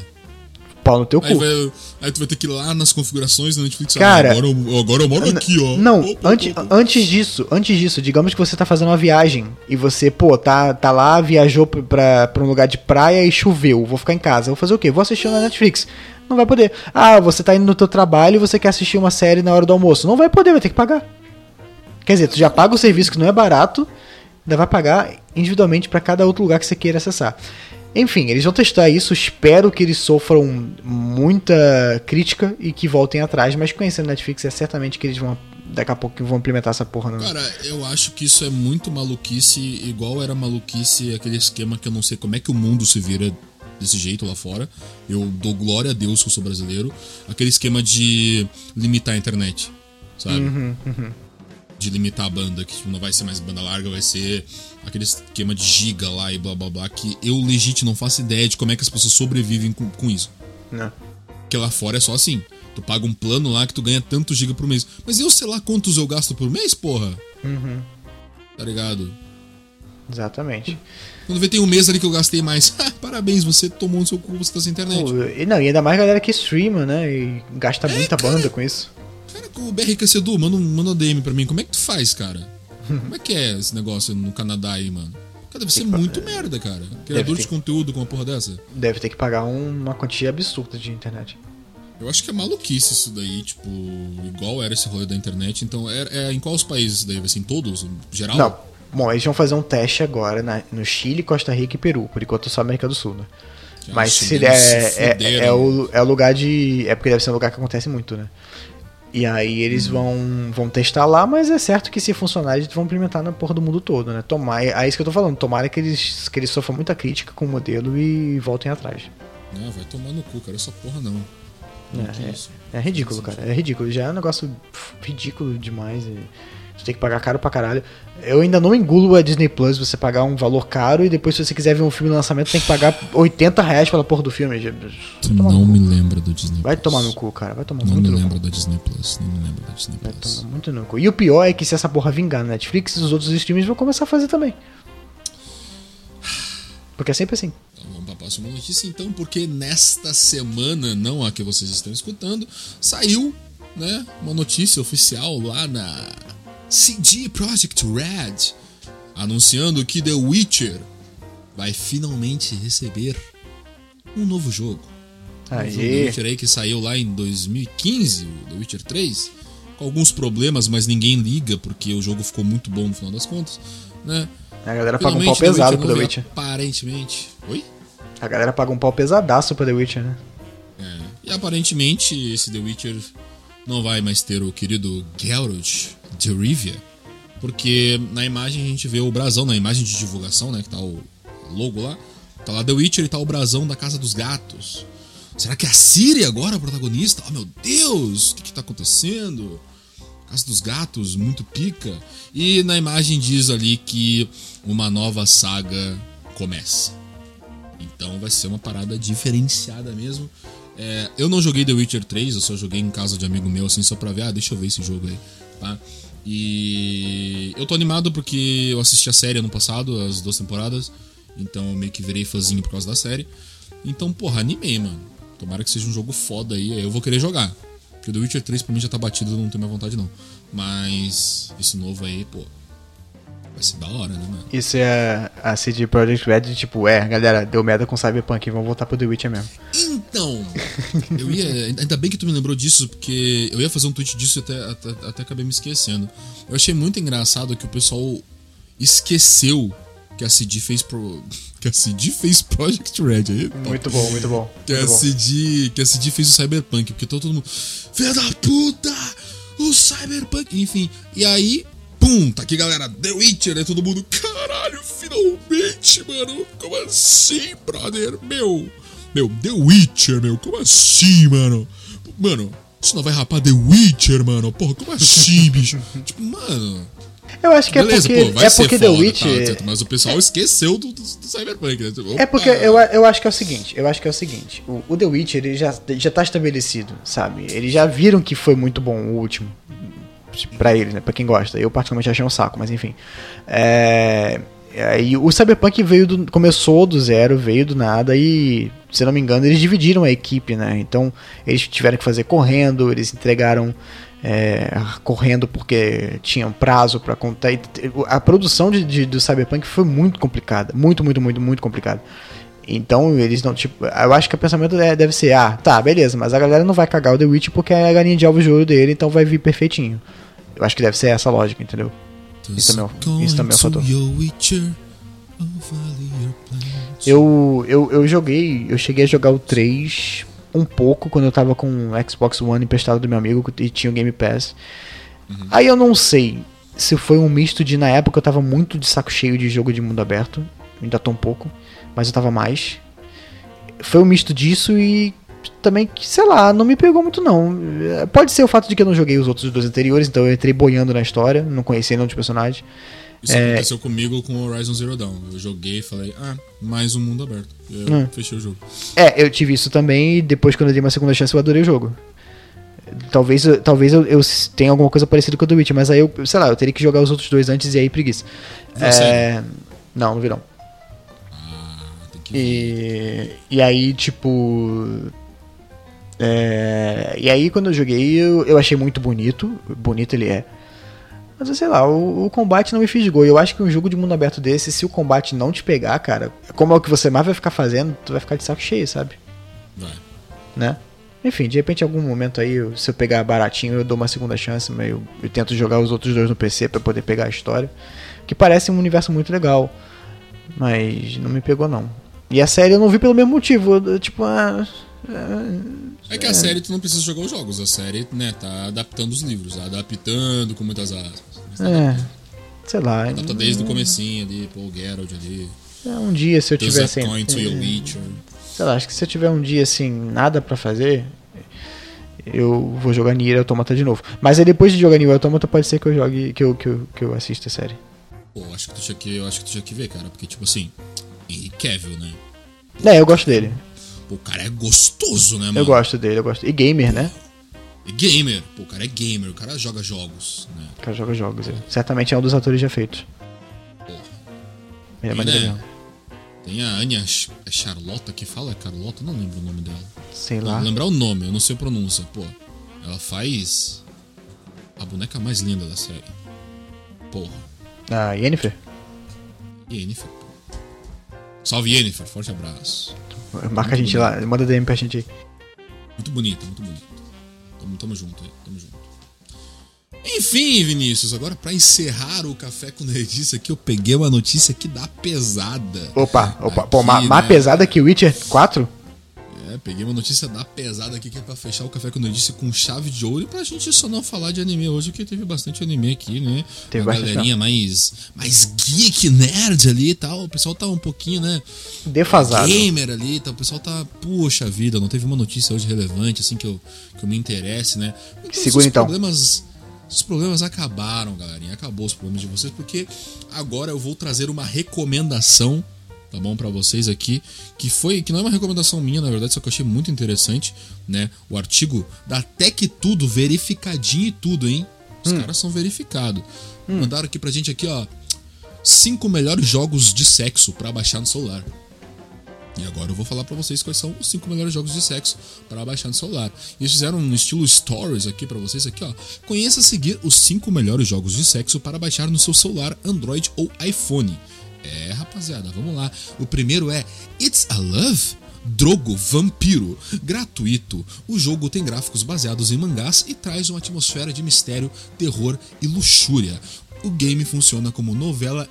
Pau no teu Aí, cu. vai- aí tu vai ter que ir lá nas configurações da Netflix. ah, Cara, agora, eu, agora eu moro aqui, ó. Não, antes, antes disso, antes disso, digamos que você tá fazendo uma viagem e você, pô, tá, tá lá, viajou pra- pra, pra um lugar de praia e choveu, vou ficar em casa, vou fazer o quê? Vou assistir na Netflix. Não vai poder. Ah, você tá indo no teu trabalho e você quer assistir uma série na hora do almoço. Não vai poder, vai ter que pagar. Quer dizer, tu já paga o serviço que não é barato, ainda vai pagar individualmente para cada outro lugar que você queira acessar. Enfim, eles vão testar isso. Espero que eles sofram muita crítica e que voltem atrás. Mas conhecendo a Netflix, é certamente que eles vão. Daqui a pouco vão implementar essa porra no. Cara, eu acho que isso é muito maluquice, igual era maluquice aquele esquema que eu não sei como é que o mundo se vira desse jeito lá fora. Eu dou glória a Deus que eu sou brasileiro. Aquele esquema de limitar a internet, sabe? Uhum, uhum. De limitar a banda, que tipo, não vai ser mais banda larga, vai ser aquele esquema de giga lá e blá blá blá, que eu legítimo não faço ideia de como é que as pessoas sobrevivem com, com isso. Não. Porque lá fora é só assim. Tu paga um plano lá que tu ganha tanto giga por mês. Mas eu sei lá quantos eu gasto por mês, porra. Uhum. Tá ligado? Exatamente. Quando vê tem um mês ali que eu gastei mais. Parabéns, você tomou no seu cu, você tá sem internet. Pô, e não, e ainda mais galera que streama, né? E gasta muita cara. banda com isso. Cara, o BRQ Edu, manda, um- manda um DM pra mim. Como é que tu faz, cara? Como é que é esse negócio no Canadá aí, mano? Cara, deve ser muito merda, cara. Criador de conteúdo com uma porra dessa. Deve ter que pagar um- uma quantia absurda de internet. Eu acho que é maluquice isso daí, tipo, igual era esse rolê da internet. Então, é, é em quais países daí? Vai ser em todos? Em geral? Não. Bom, eles vão fazer um teste agora no Chile, Costa Rica e Peru. Por enquanto só América do Sul, né? Já Mas se é, é, fuderam. é, o, é o lugar de. É porque deve ser um lugar que acontece muito, né? E aí eles Hum. vão, vão testar lá, mas é certo que se funcionar, eles vão implementar na porra do mundo todo, né? Tomar, é isso que eu tô falando. Tomara que eles, que eles sofram muita crítica com o modelo e voltem atrás. Não, vai tomar no cu, cara. Essa porra não. Não, É, isso? É ridículo, cara. É ridículo. Já é um negócio ridículo demais. E você tem que pagar caro pra caralho. Eu ainda não engulo a Disney Plus você pagar um valor caro e depois, se você quiser ver um filme no lançamento, tem que pagar 80 reais pela porra do filme. Tu Vai não me lembra do Disney Vai Plus. tomar no cu, cara. Vai tomar Não muito me no cu. da Disney Plus. Não me lembra da Disney Vai Plus. tomar muito no cu. E o pior é que se essa porra vingar na Netflix, os outros streams vão começar a fazer também. Porque é sempre assim. Então vamos para a próxima notícia então, porque nesta semana, não a que vocês estão escutando, saiu né, uma notícia oficial lá na CD Projekt Red anunciando que The Witcher vai finalmente receber um novo jogo. Um jogo The. Witcher aí que saiu lá em 2015, o The Witcher 3, com alguns problemas, mas ninguém liga porque o jogo ficou muito bom no final das contas, né? A galera paga um pau pesado pro The Witcher. Aparentemente. Oi? A galera paga um pau pesadaço pro The Witcher, né? É. E aparentemente esse The Witcher não vai mais ter o querido Geralt de Rivia, porque na imagem a gente vê o brasão, na imagem de divulgação, né, que tá o logo lá, tá lá The Witcher e tá o brasão da Casa dos Gatos. Será que é a Siri agora a protagonista? Oh meu Deus, o que que tá acontecendo? Casa dos Gatos, muito pica. E na imagem diz ali que uma nova saga começa. Então vai ser uma parada diferenciada mesmo. É, eu não joguei The Witcher 3, eu só joguei em casa de amigo meu, assim, só pra ver, ah, deixa eu ver esse jogo aí, tá? E eu tô animado porque eu assisti a série ano passado, as duas temporadas, então eu meio que virei fãzinho por causa da série. Então, porra, animei, mano. Tomara que seja um jogo foda aí, eu vou querer jogar. Porque o The Witcher 3 pra mim já tá batido, eu não tenho mais vontade não. Mas esse novo aí, pô, vai ser da hora, né, mano? Isso é a CD Projekt Red, tipo, é, galera, deu merda com Cyberpunk, vamos voltar pro The Witcher mesmo. Então, eu ia. Ainda bem que tu me lembrou disso, porque eu ia fazer um tweet disso e até, até, até acabei me esquecendo. Eu achei muito engraçado que o pessoal esqueceu que a CD fez pro. Que a CD fez Project Red aí. Muito bom, muito bom. Que a, Muito bom. CD, que a CD fez o Cyberpunk, porque todo mundo. Filha da puta! O Cyberpunk! Enfim, e aí. Pum, tá aqui galera, The Witcher, né? Todo mundo, caralho, finalmente, mano. Como assim, brother? Meu, meu, The Witcher, meu, como assim, mano? Mano, isso não vai rapar The Witcher, mano? Porra, como assim, bicho? tipo, mano. Eu acho que Beleza, é porque, pô, é porque The foda, Witch. tá, certo, mas o pessoal esqueceu do, do, do Cyberpunk, né? Tipo, É porque eu, eu acho que é o seguinte, eu acho que é o seguinte, o, o The Witch ele já, já tá estabelecido, sabe? Eles já viram que foi muito bom o último. Pra eles, né? Pra quem gosta. Eu particularmente achei um saco, mas enfim. É. E o Cyberpunk veio do, começou do zero, veio do nada e, se não me engano, eles dividiram a equipe, né? Então eles tiveram que fazer correndo, eles entregaram é, correndo porque tinham prazo para contar. A produção de, de- do Cyberpunk foi muito complicada, muito, muito, muito, muito complicada. Então eles não, tipo, eu acho que o pensamento é- deve ser, ah, tá, beleza, mas a galera não vai cagar o The Witch porque é a galinha de ovos de ouro dele, então vai vir perfeitinho. Eu acho que deve ser essa lógica, entendeu? Isso também é isso também é um fator. Eu, eu, eu joguei, eu cheguei a jogar o 3 um pouco quando eu tava com o Xbox One emprestado do meu amigo e tinha o Game Pass. Aí eu não sei se foi um misto de na época eu tava muito de saco cheio de jogo de mundo aberto, ainda tô um pouco, mas eu tava mais. Foi um misto disso e também, que, sei lá, não me pegou muito não. É, Pode ser o fato de que eu não joguei os outros dois anteriores, então eu entrei boiando na história, não conhecia nenhum dos personagens. Isso É. aconteceu comigo com Horizon Zero Dawn. Eu joguei e falei, ah, mais um mundo aberto. Eu Hum. fechei o jogo. É, eu tive isso também e depois quando eu dei uma segunda chance eu adorei o jogo. Talvez, eu- talvez eu, eu tenha alguma coisa parecida com o The Witch, mas aí eu, sei lá, eu teria que jogar os outros dois antes e aí preguiça. É, não, não vi não. Ah, tem que. E, e aí, tipo. É, e aí, quando eu joguei, eu, eu achei muito bonito. Bonito ele é. Mas sei lá, o, o combate não me fisgou. E eu acho que um jogo de mundo aberto desse, se o combate não te pegar, cara, como é o que você mais vai ficar fazendo, tu vai ficar de saco cheio, sabe? Vai. Né? Enfim, de repente, em algum momento aí, se eu pegar baratinho, eu dou uma segunda chance, mas eu, eu tento jogar os outros dois no PC pra poder pegar a história. Que parece um universo muito legal. Mas não me pegou, não. E a série eu não vi pelo mesmo motivo. eu, tipo, ah, É que a série tu não precisa jogar os jogos. A série, né, tá adaptando os livros. tá Adaptando com muitas aspas. Tá é, sei lá. Adapta desde o comecinho ali, pô, o Geralt ali. é, Um dia, se eu tiver Witcher. Sei lá, acho que se eu tiver um dia assim, nada pra fazer, eu vou jogar Nier Automata de novo. Mas aí depois de jogar Nier Automata, pode ser que eu jogue, que eu, que eu, que eu assista a série. Pô, acho que tu tinha que, eu acho que tu tinha que ver, cara. Porque, tipo assim, Henry Cavill, né? É, eu gosto dele. Pô, o cara é gostoso, né, mano? Eu gosto dele, eu gosto. E gamer, né? É gamer. Pô, o cara é gamer. O cara joga jogos, né? O cara joga jogos. é. Certamente é um dos atores já feitos. Porra. Ele é E, né? Tem a Anya é Charlotta que fala? É Carlota? Não lembro o nome dela. Sei Vou lá. lembrar o nome, eu não sei a pronúncia. Pô, ela faz a boneca mais linda da série. Porra. Ah, Yennefer? Yennefer. Salve Yennefer, forte abraço. Marca a gente lá, manda DM pra gente aí. Muito bonita, muito bonita. Tamo, tamo junto aí, tamo junto. Enfim, Vinícius, agora pra encerrar o café com nerdice aqui, eu peguei uma notícia que dá pesada. Opa, opa. Pô, Aqui, ma- mais né? pesada que Witcher 4? É, peguei uma notícia da pesada aqui que é pra fechar o café com nerdice com chave de ouro e pra gente só não falar de anime hoje, porque teve bastante anime aqui, né? Teve Uma galerinha mais, mais geek, nerd ali e tal. O pessoal tá um pouquinho, né? Defasado. Gamer ali e tal. O pessoal tá, puxa vida, não teve uma notícia hoje relevante, assim, que eu, que eu me interesse, né? Então, Segura, os então. Problemas, os problemas acabaram, galerinha. Acabou os problemas de vocês, porque agora eu vou trazer uma recomendação tá bom para vocês aqui, que foi que não é uma recomendação minha, na verdade, só que eu achei muito interessante, né? O artigo da Tech Tudo verificadinho e tudo, hein? Os caras são verificados. Mandaram aqui pra gente aqui, ó, cinco melhores jogos de sexo pra baixar no celular. E agora eu vou falar pra vocês quais são os cinco melhores jogos de sexo para baixar no celular. E eles fizeram um estilo stories aqui pra vocês aqui, ó. Conheça a seguir os cinco melhores jogos de sexo para baixar no seu celular Android ou iPhone. É, rapaziada, vamos lá. O primeiro é It's a Love. Drogo Vampiro, gratuito. O jogo tem gráficos baseados em mangás e traz uma atmosfera de mistério, terror e luxúria. O game funciona como novela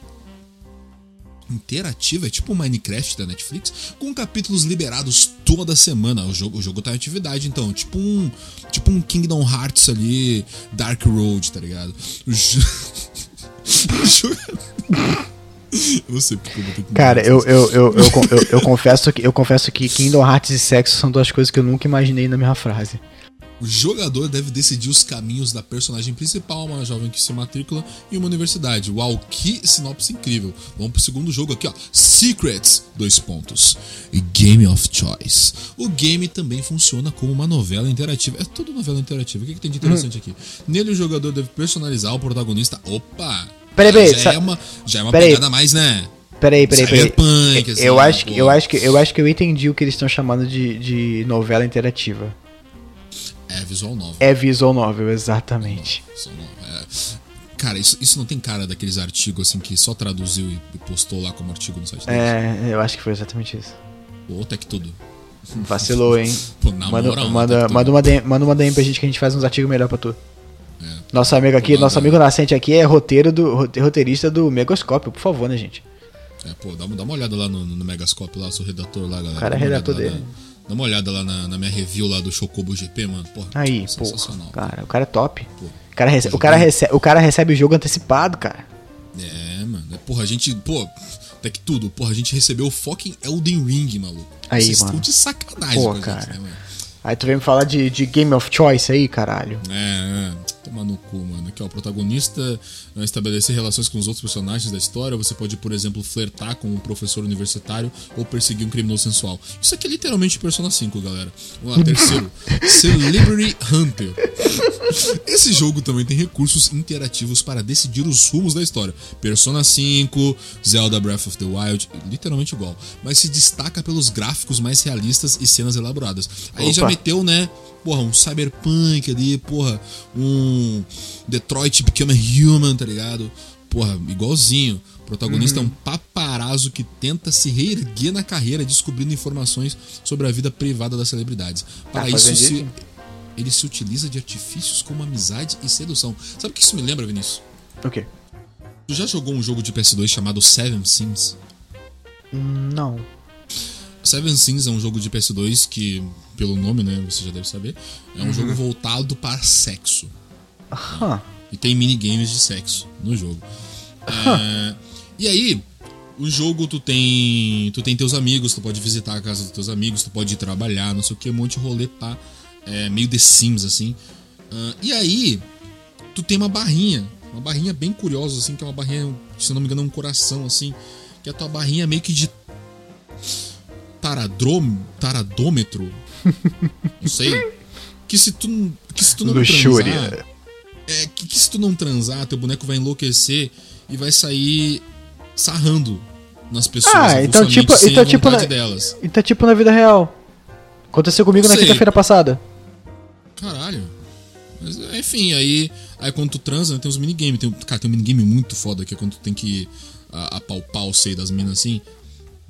interativa, é tipo o Minecraft da Netflix, com capítulos liberados toda semana. O jogo, o jogo tá em atividade, então, tipo um, tipo um Kingdom Hearts ali, Dark Road, tá ligado? O, jo... o jogo... Sei porque eu vou ter que Cara, eu, eu, eu, eu, con- eu, eu confesso que, eu confesso que Kingdom Hearts e sexo são duas coisas que eu nunca imaginei na minha frase. O jogador deve decidir os caminhos da personagem principal, uma jovem que se matricula em uma universidade. Uau, que sinopse incrível. Vamos pro segundo jogo aqui, ó. Secrets, dois pontos. E Game of Choice. O game também funciona como uma novela interativa. É tudo novela interativa. O que, que tem de interessante aqui? Nele o jogador deve personalizar o protagonista. Opa! Peraí, peraí, Já é uma, já é uma peraí. pegada a mais, né? Peraí, peraí, peraí. Cyberpunk, assim, eu, acho que, pô. eu, acho que, eu acho que eu entendi o que eles estão chamando de, de novela interativa. É visual novel. É visual novel, exatamente. Visual novel, é. Cara, isso, isso não tem cara daqueles artigos assim que só traduziu e postou lá como artigo no site deles? É, eu acho que foi exatamente isso. Ou Tech Tudo. Vacilou, hein? Pô, na Manda, moral, manda, manda, uma DM, manda uma DM pra gente que a gente faz uns artigos melhor pra tu. Nosso amigo aqui, nosso amigo nascente aqui é roteiro do, rote- roteirista do Megoscópio, por favor, né, gente? É, pô, dá, uma- dá uma olhada lá no, no Megascope, lá, sou redator lá, galera. O cara é redator lá dele. na- dá uma olhada lá na, na minha review lá do Chocobo GP, mano. Porra, Aí, pô, sensacional. cara, o cara é top. Pô, O cara, rece- o, cara recebe, o cara recebe o jogo antecipado, cara. É, mano. É, Porra, a gente. Pô, até que tudo. Porra, a gente recebeu o fucking Elden Ring, maluco. Aí, Vocês mano. estão de sacanagem Pô, com a gente, cara. né? Aí tu vem me falar de, de Game of Choice aí, caralho. É, é. Toma no cu, mano. Aqui, ó, o protagonista estabelecer relações com os outros personagens da história. Você pode, por exemplo, flertar com um professor universitário ou perseguir um criminoso sensual. Isso aqui é literalmente Persona 5, galera. Vamos lá, terceiro. Celebrity Hunter. Esse jogo também tem recursos interativos para decidir os rumos da história. Persona 5, Zelda Breath of the Wild, literalmente igual. Mas se destaca pelos gráficos mais realistas e cenas elaboradas. Aí já Opa. meteu, né? Porra, um cyberpunk ali, porra, um Detroit Become a Human, tá ligado? Porra, igualzinho. O protagonista é um paparazzo que tenta se reerguer na carreira descobrindo informações sobre a vida privada das celebridades. Para Tá isso, se, ele se utiliza de artifícios como amizade e sedução. Sabe o que isso me lembra, Vinícius? O quê? Tu já jogou um jogo de PS2 chamado Seven Sims? Não. Seven Sims é um jogo de PS2 que, pelo nome, né, você já deve saber, é um jogo voltado para sexo. Aham. E tem minigames de sexo no jogo. É, e aí, o jogo tu tem. Tu tem teus amigos, tu pode visitar a casa dos teus amigos, tu pode ir trabalhar, não sei o que, um monte de rolê pá. É, meio The Sims, assim. Ah, e aí, tu tem uma barrinha. Uma barrinha bem curiosa, assim, que é uma barrinha, se não me engano, é um coração, assim. Que é a tua barrinha meio que de. Taradrom, taradômetro. não sei. Que se tu, que se tu não Luxúria. transar, é que, que se tu não transar, teu boneco vai enlouquecer e vai sair sarrando nas pessoas. Ah, então tipo- então tipo na- delas. Então, tipo na vida real. Aconteceu comigo na quinta-feira passada. Caralho. Mas, enfim, aí, aí quando tu transa, né, tem uns minigames. Tem, cara, tem um minigame muito foda que é quando tu tem que a- apalpar o seio das minas assim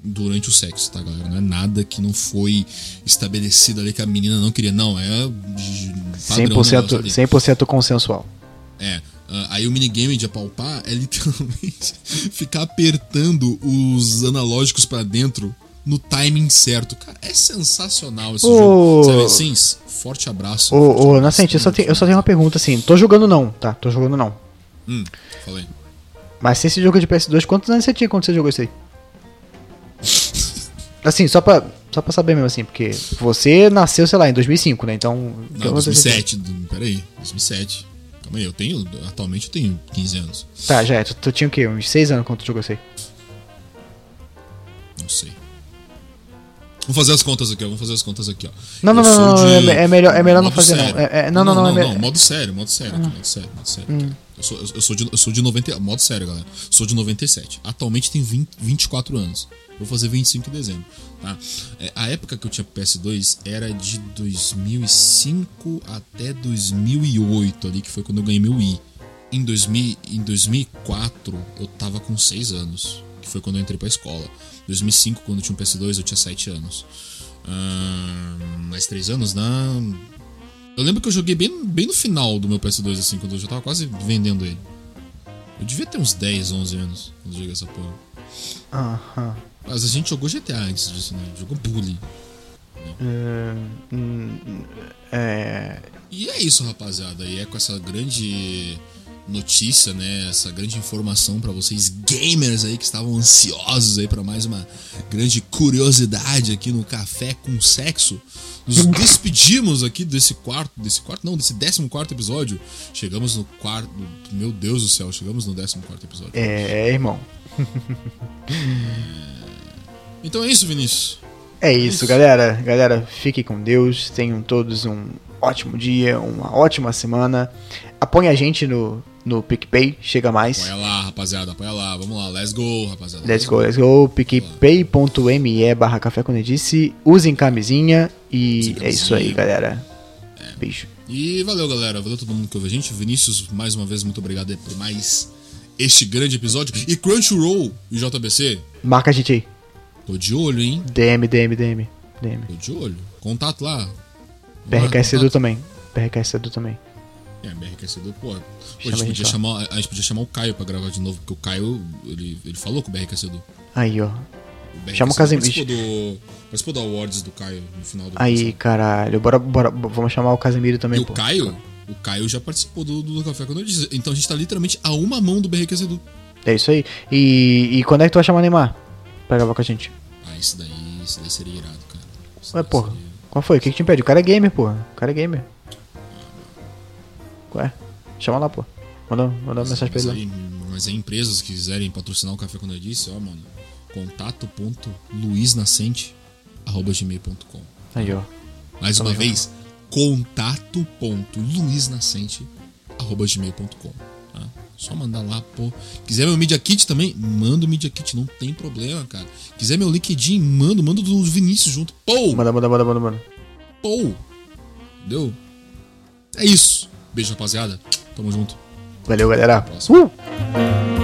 durante o sexo, tá, galera? Não é nada que não foi estabelecido ali que a menina não queria. Não, é padrão 100%, negócio ali. 100% consensual. É. ah, aí o minigame de apalpar é literalmente ficar apertando os analógicos pra dentro no timing certo. Cara, é sensacional esse Ô. jogo. Seven Sims, forte abraço. Ô, ô, abraço. Nascente, eu só, tenho, eu só tenho uma pergunta assim. Tô jogando não, tá? Tô jogando não. Hum, falei. Mas se esse jogo é de PS2, quantos anos você tinha quando você jogou isso aí? Assim, só pra, só pra saber mesmo assim, porque você nasceu, sei lá, em 2005, né? Então. Não, 2007. do- Peraí, 2007. Calma aí, eu tenho. Atualmente eu tenho 15 anos. Tá, já é. Tu, tu tinha o quê? Uns 6 anos quando tu jogou isso aí? Não sei. Vamos fazer as contas aqui, ó. Vamos fazer as contas aqui, ó. Não, não, não, não, de- é- é melhor- é melhor não fazer, não. sério. É- é- não, não, não, não, é me- não, modo sério, modo sério aqui, modo sério, modo sério. Hum. Eu sou, eu, sou de, eu sou de 90. Modo sério, galera. Sou de 97. Atualmente tenho 20, 24 anos. Vou fazer 25 em dezembro. Tá? É, a época que eu tinha PS2 era de 2005 até 2008, ali, que foi quando eu ganhei meu Wii. Em, 2000, em 2004, eu tava com 6 anos, que foi quando eu entrei pra escola. 2005, quando eu tinha um PS2, eu tinha 7 anos. Ahn, mais 3 anos, não. Eu lembro que eu joguei bem, bem no final do meu PS2, assim, quando eu já tava quase vendendo ele. Eu devia ter uns 10, 11 anos quando eu joguei essa porra. Aham. Mas a gente jogou GTA antes disso, né? Jogou Bully. É. E é isso, rapaziada. E é com essa grande notícia, né? Essa grande informação pra vocês gamers aí que estavam ansiosos aí pra mais uma grande curiosidade aqui no Café com Sexo. Nos despedimos aqui desse quarto, desse quarto não, desse décimo quarto episódio. Chegamos no quarto, meu Deus do céu, chegamos no décimo quarto episódio. É, irmão. Então é isso, Vinícius. É isso, Isso. galera. Galera, fiquem com Deus. Tenham todos um ótimo dia, uma ótima semana. Apoie a gente no, no PicPay, chega mais. Apoia lá, rapaziada, apoia lá. Vamos lá, let's go, rapaziada. Let's go, let's go. PicPay.me barra café com disse. Usem camisinha e Usem é isso aí, camisinha. galera. Beijo. E valeu, galera. Valeu todo mundo que ouve a gente. Vinícius, mais uma vez, muito obrigado por mais este grande episódio. E Crunchyroll e JBC, Marca a gente aí. tô de olho, hein? DM, DM, DM. DM. Tô de olho. Contato lá. PRK Sedu também. PRK Sedu também. É, BR Aquecedor, pô. pô, a, Chama a gente podia chamar, a gente podia chamar o Caio pra gravar de novo, porque o Caio, ele, ele falou com o BR Aquecedor. Aí, ó. O Chama o Casemiro. Participou do, participou do Awards do Caio no final do Aí, caralho. Bora, bora, vamos chamar o Casemiro também, E o pô. Caio, o Caio já participou do, do Café quando eu disse. Então a gente tá literalmente a uma mão do BR Aquecedor. É isso aí. E, e quando é que tu vai chamar o Neymar? Pra gravar com a gente. Ah, isso daí, isso daí seria irado, cara. Isso Ué, porra. seria- Qual foi? O que, que te impede? O cara é gamer, pô. O cara é gamer. Ué, chama lá, pô. Manda, manda uma mensagem pra ele aí, mas aí empresas que quiserem patrocinar o Café quando eu disse, ó, mano. Contato.luiznascente.gmail.com Aí, ó. Mais uma Tamo junto. vez, contato.luiznascente.gmail.com tá? Só mandar lá, pô. Quiser meu Media Kit também, manda o Media Kit, não tem problema, cara. Quiser meu LinkedIn, manda, manda do Vinícius junto. Pô! Manda, manda, manda, manda, manda. Pô! Entendeu? É isso. Beijo, rapaziada. Tamo junto. Valeu, galera. Uh!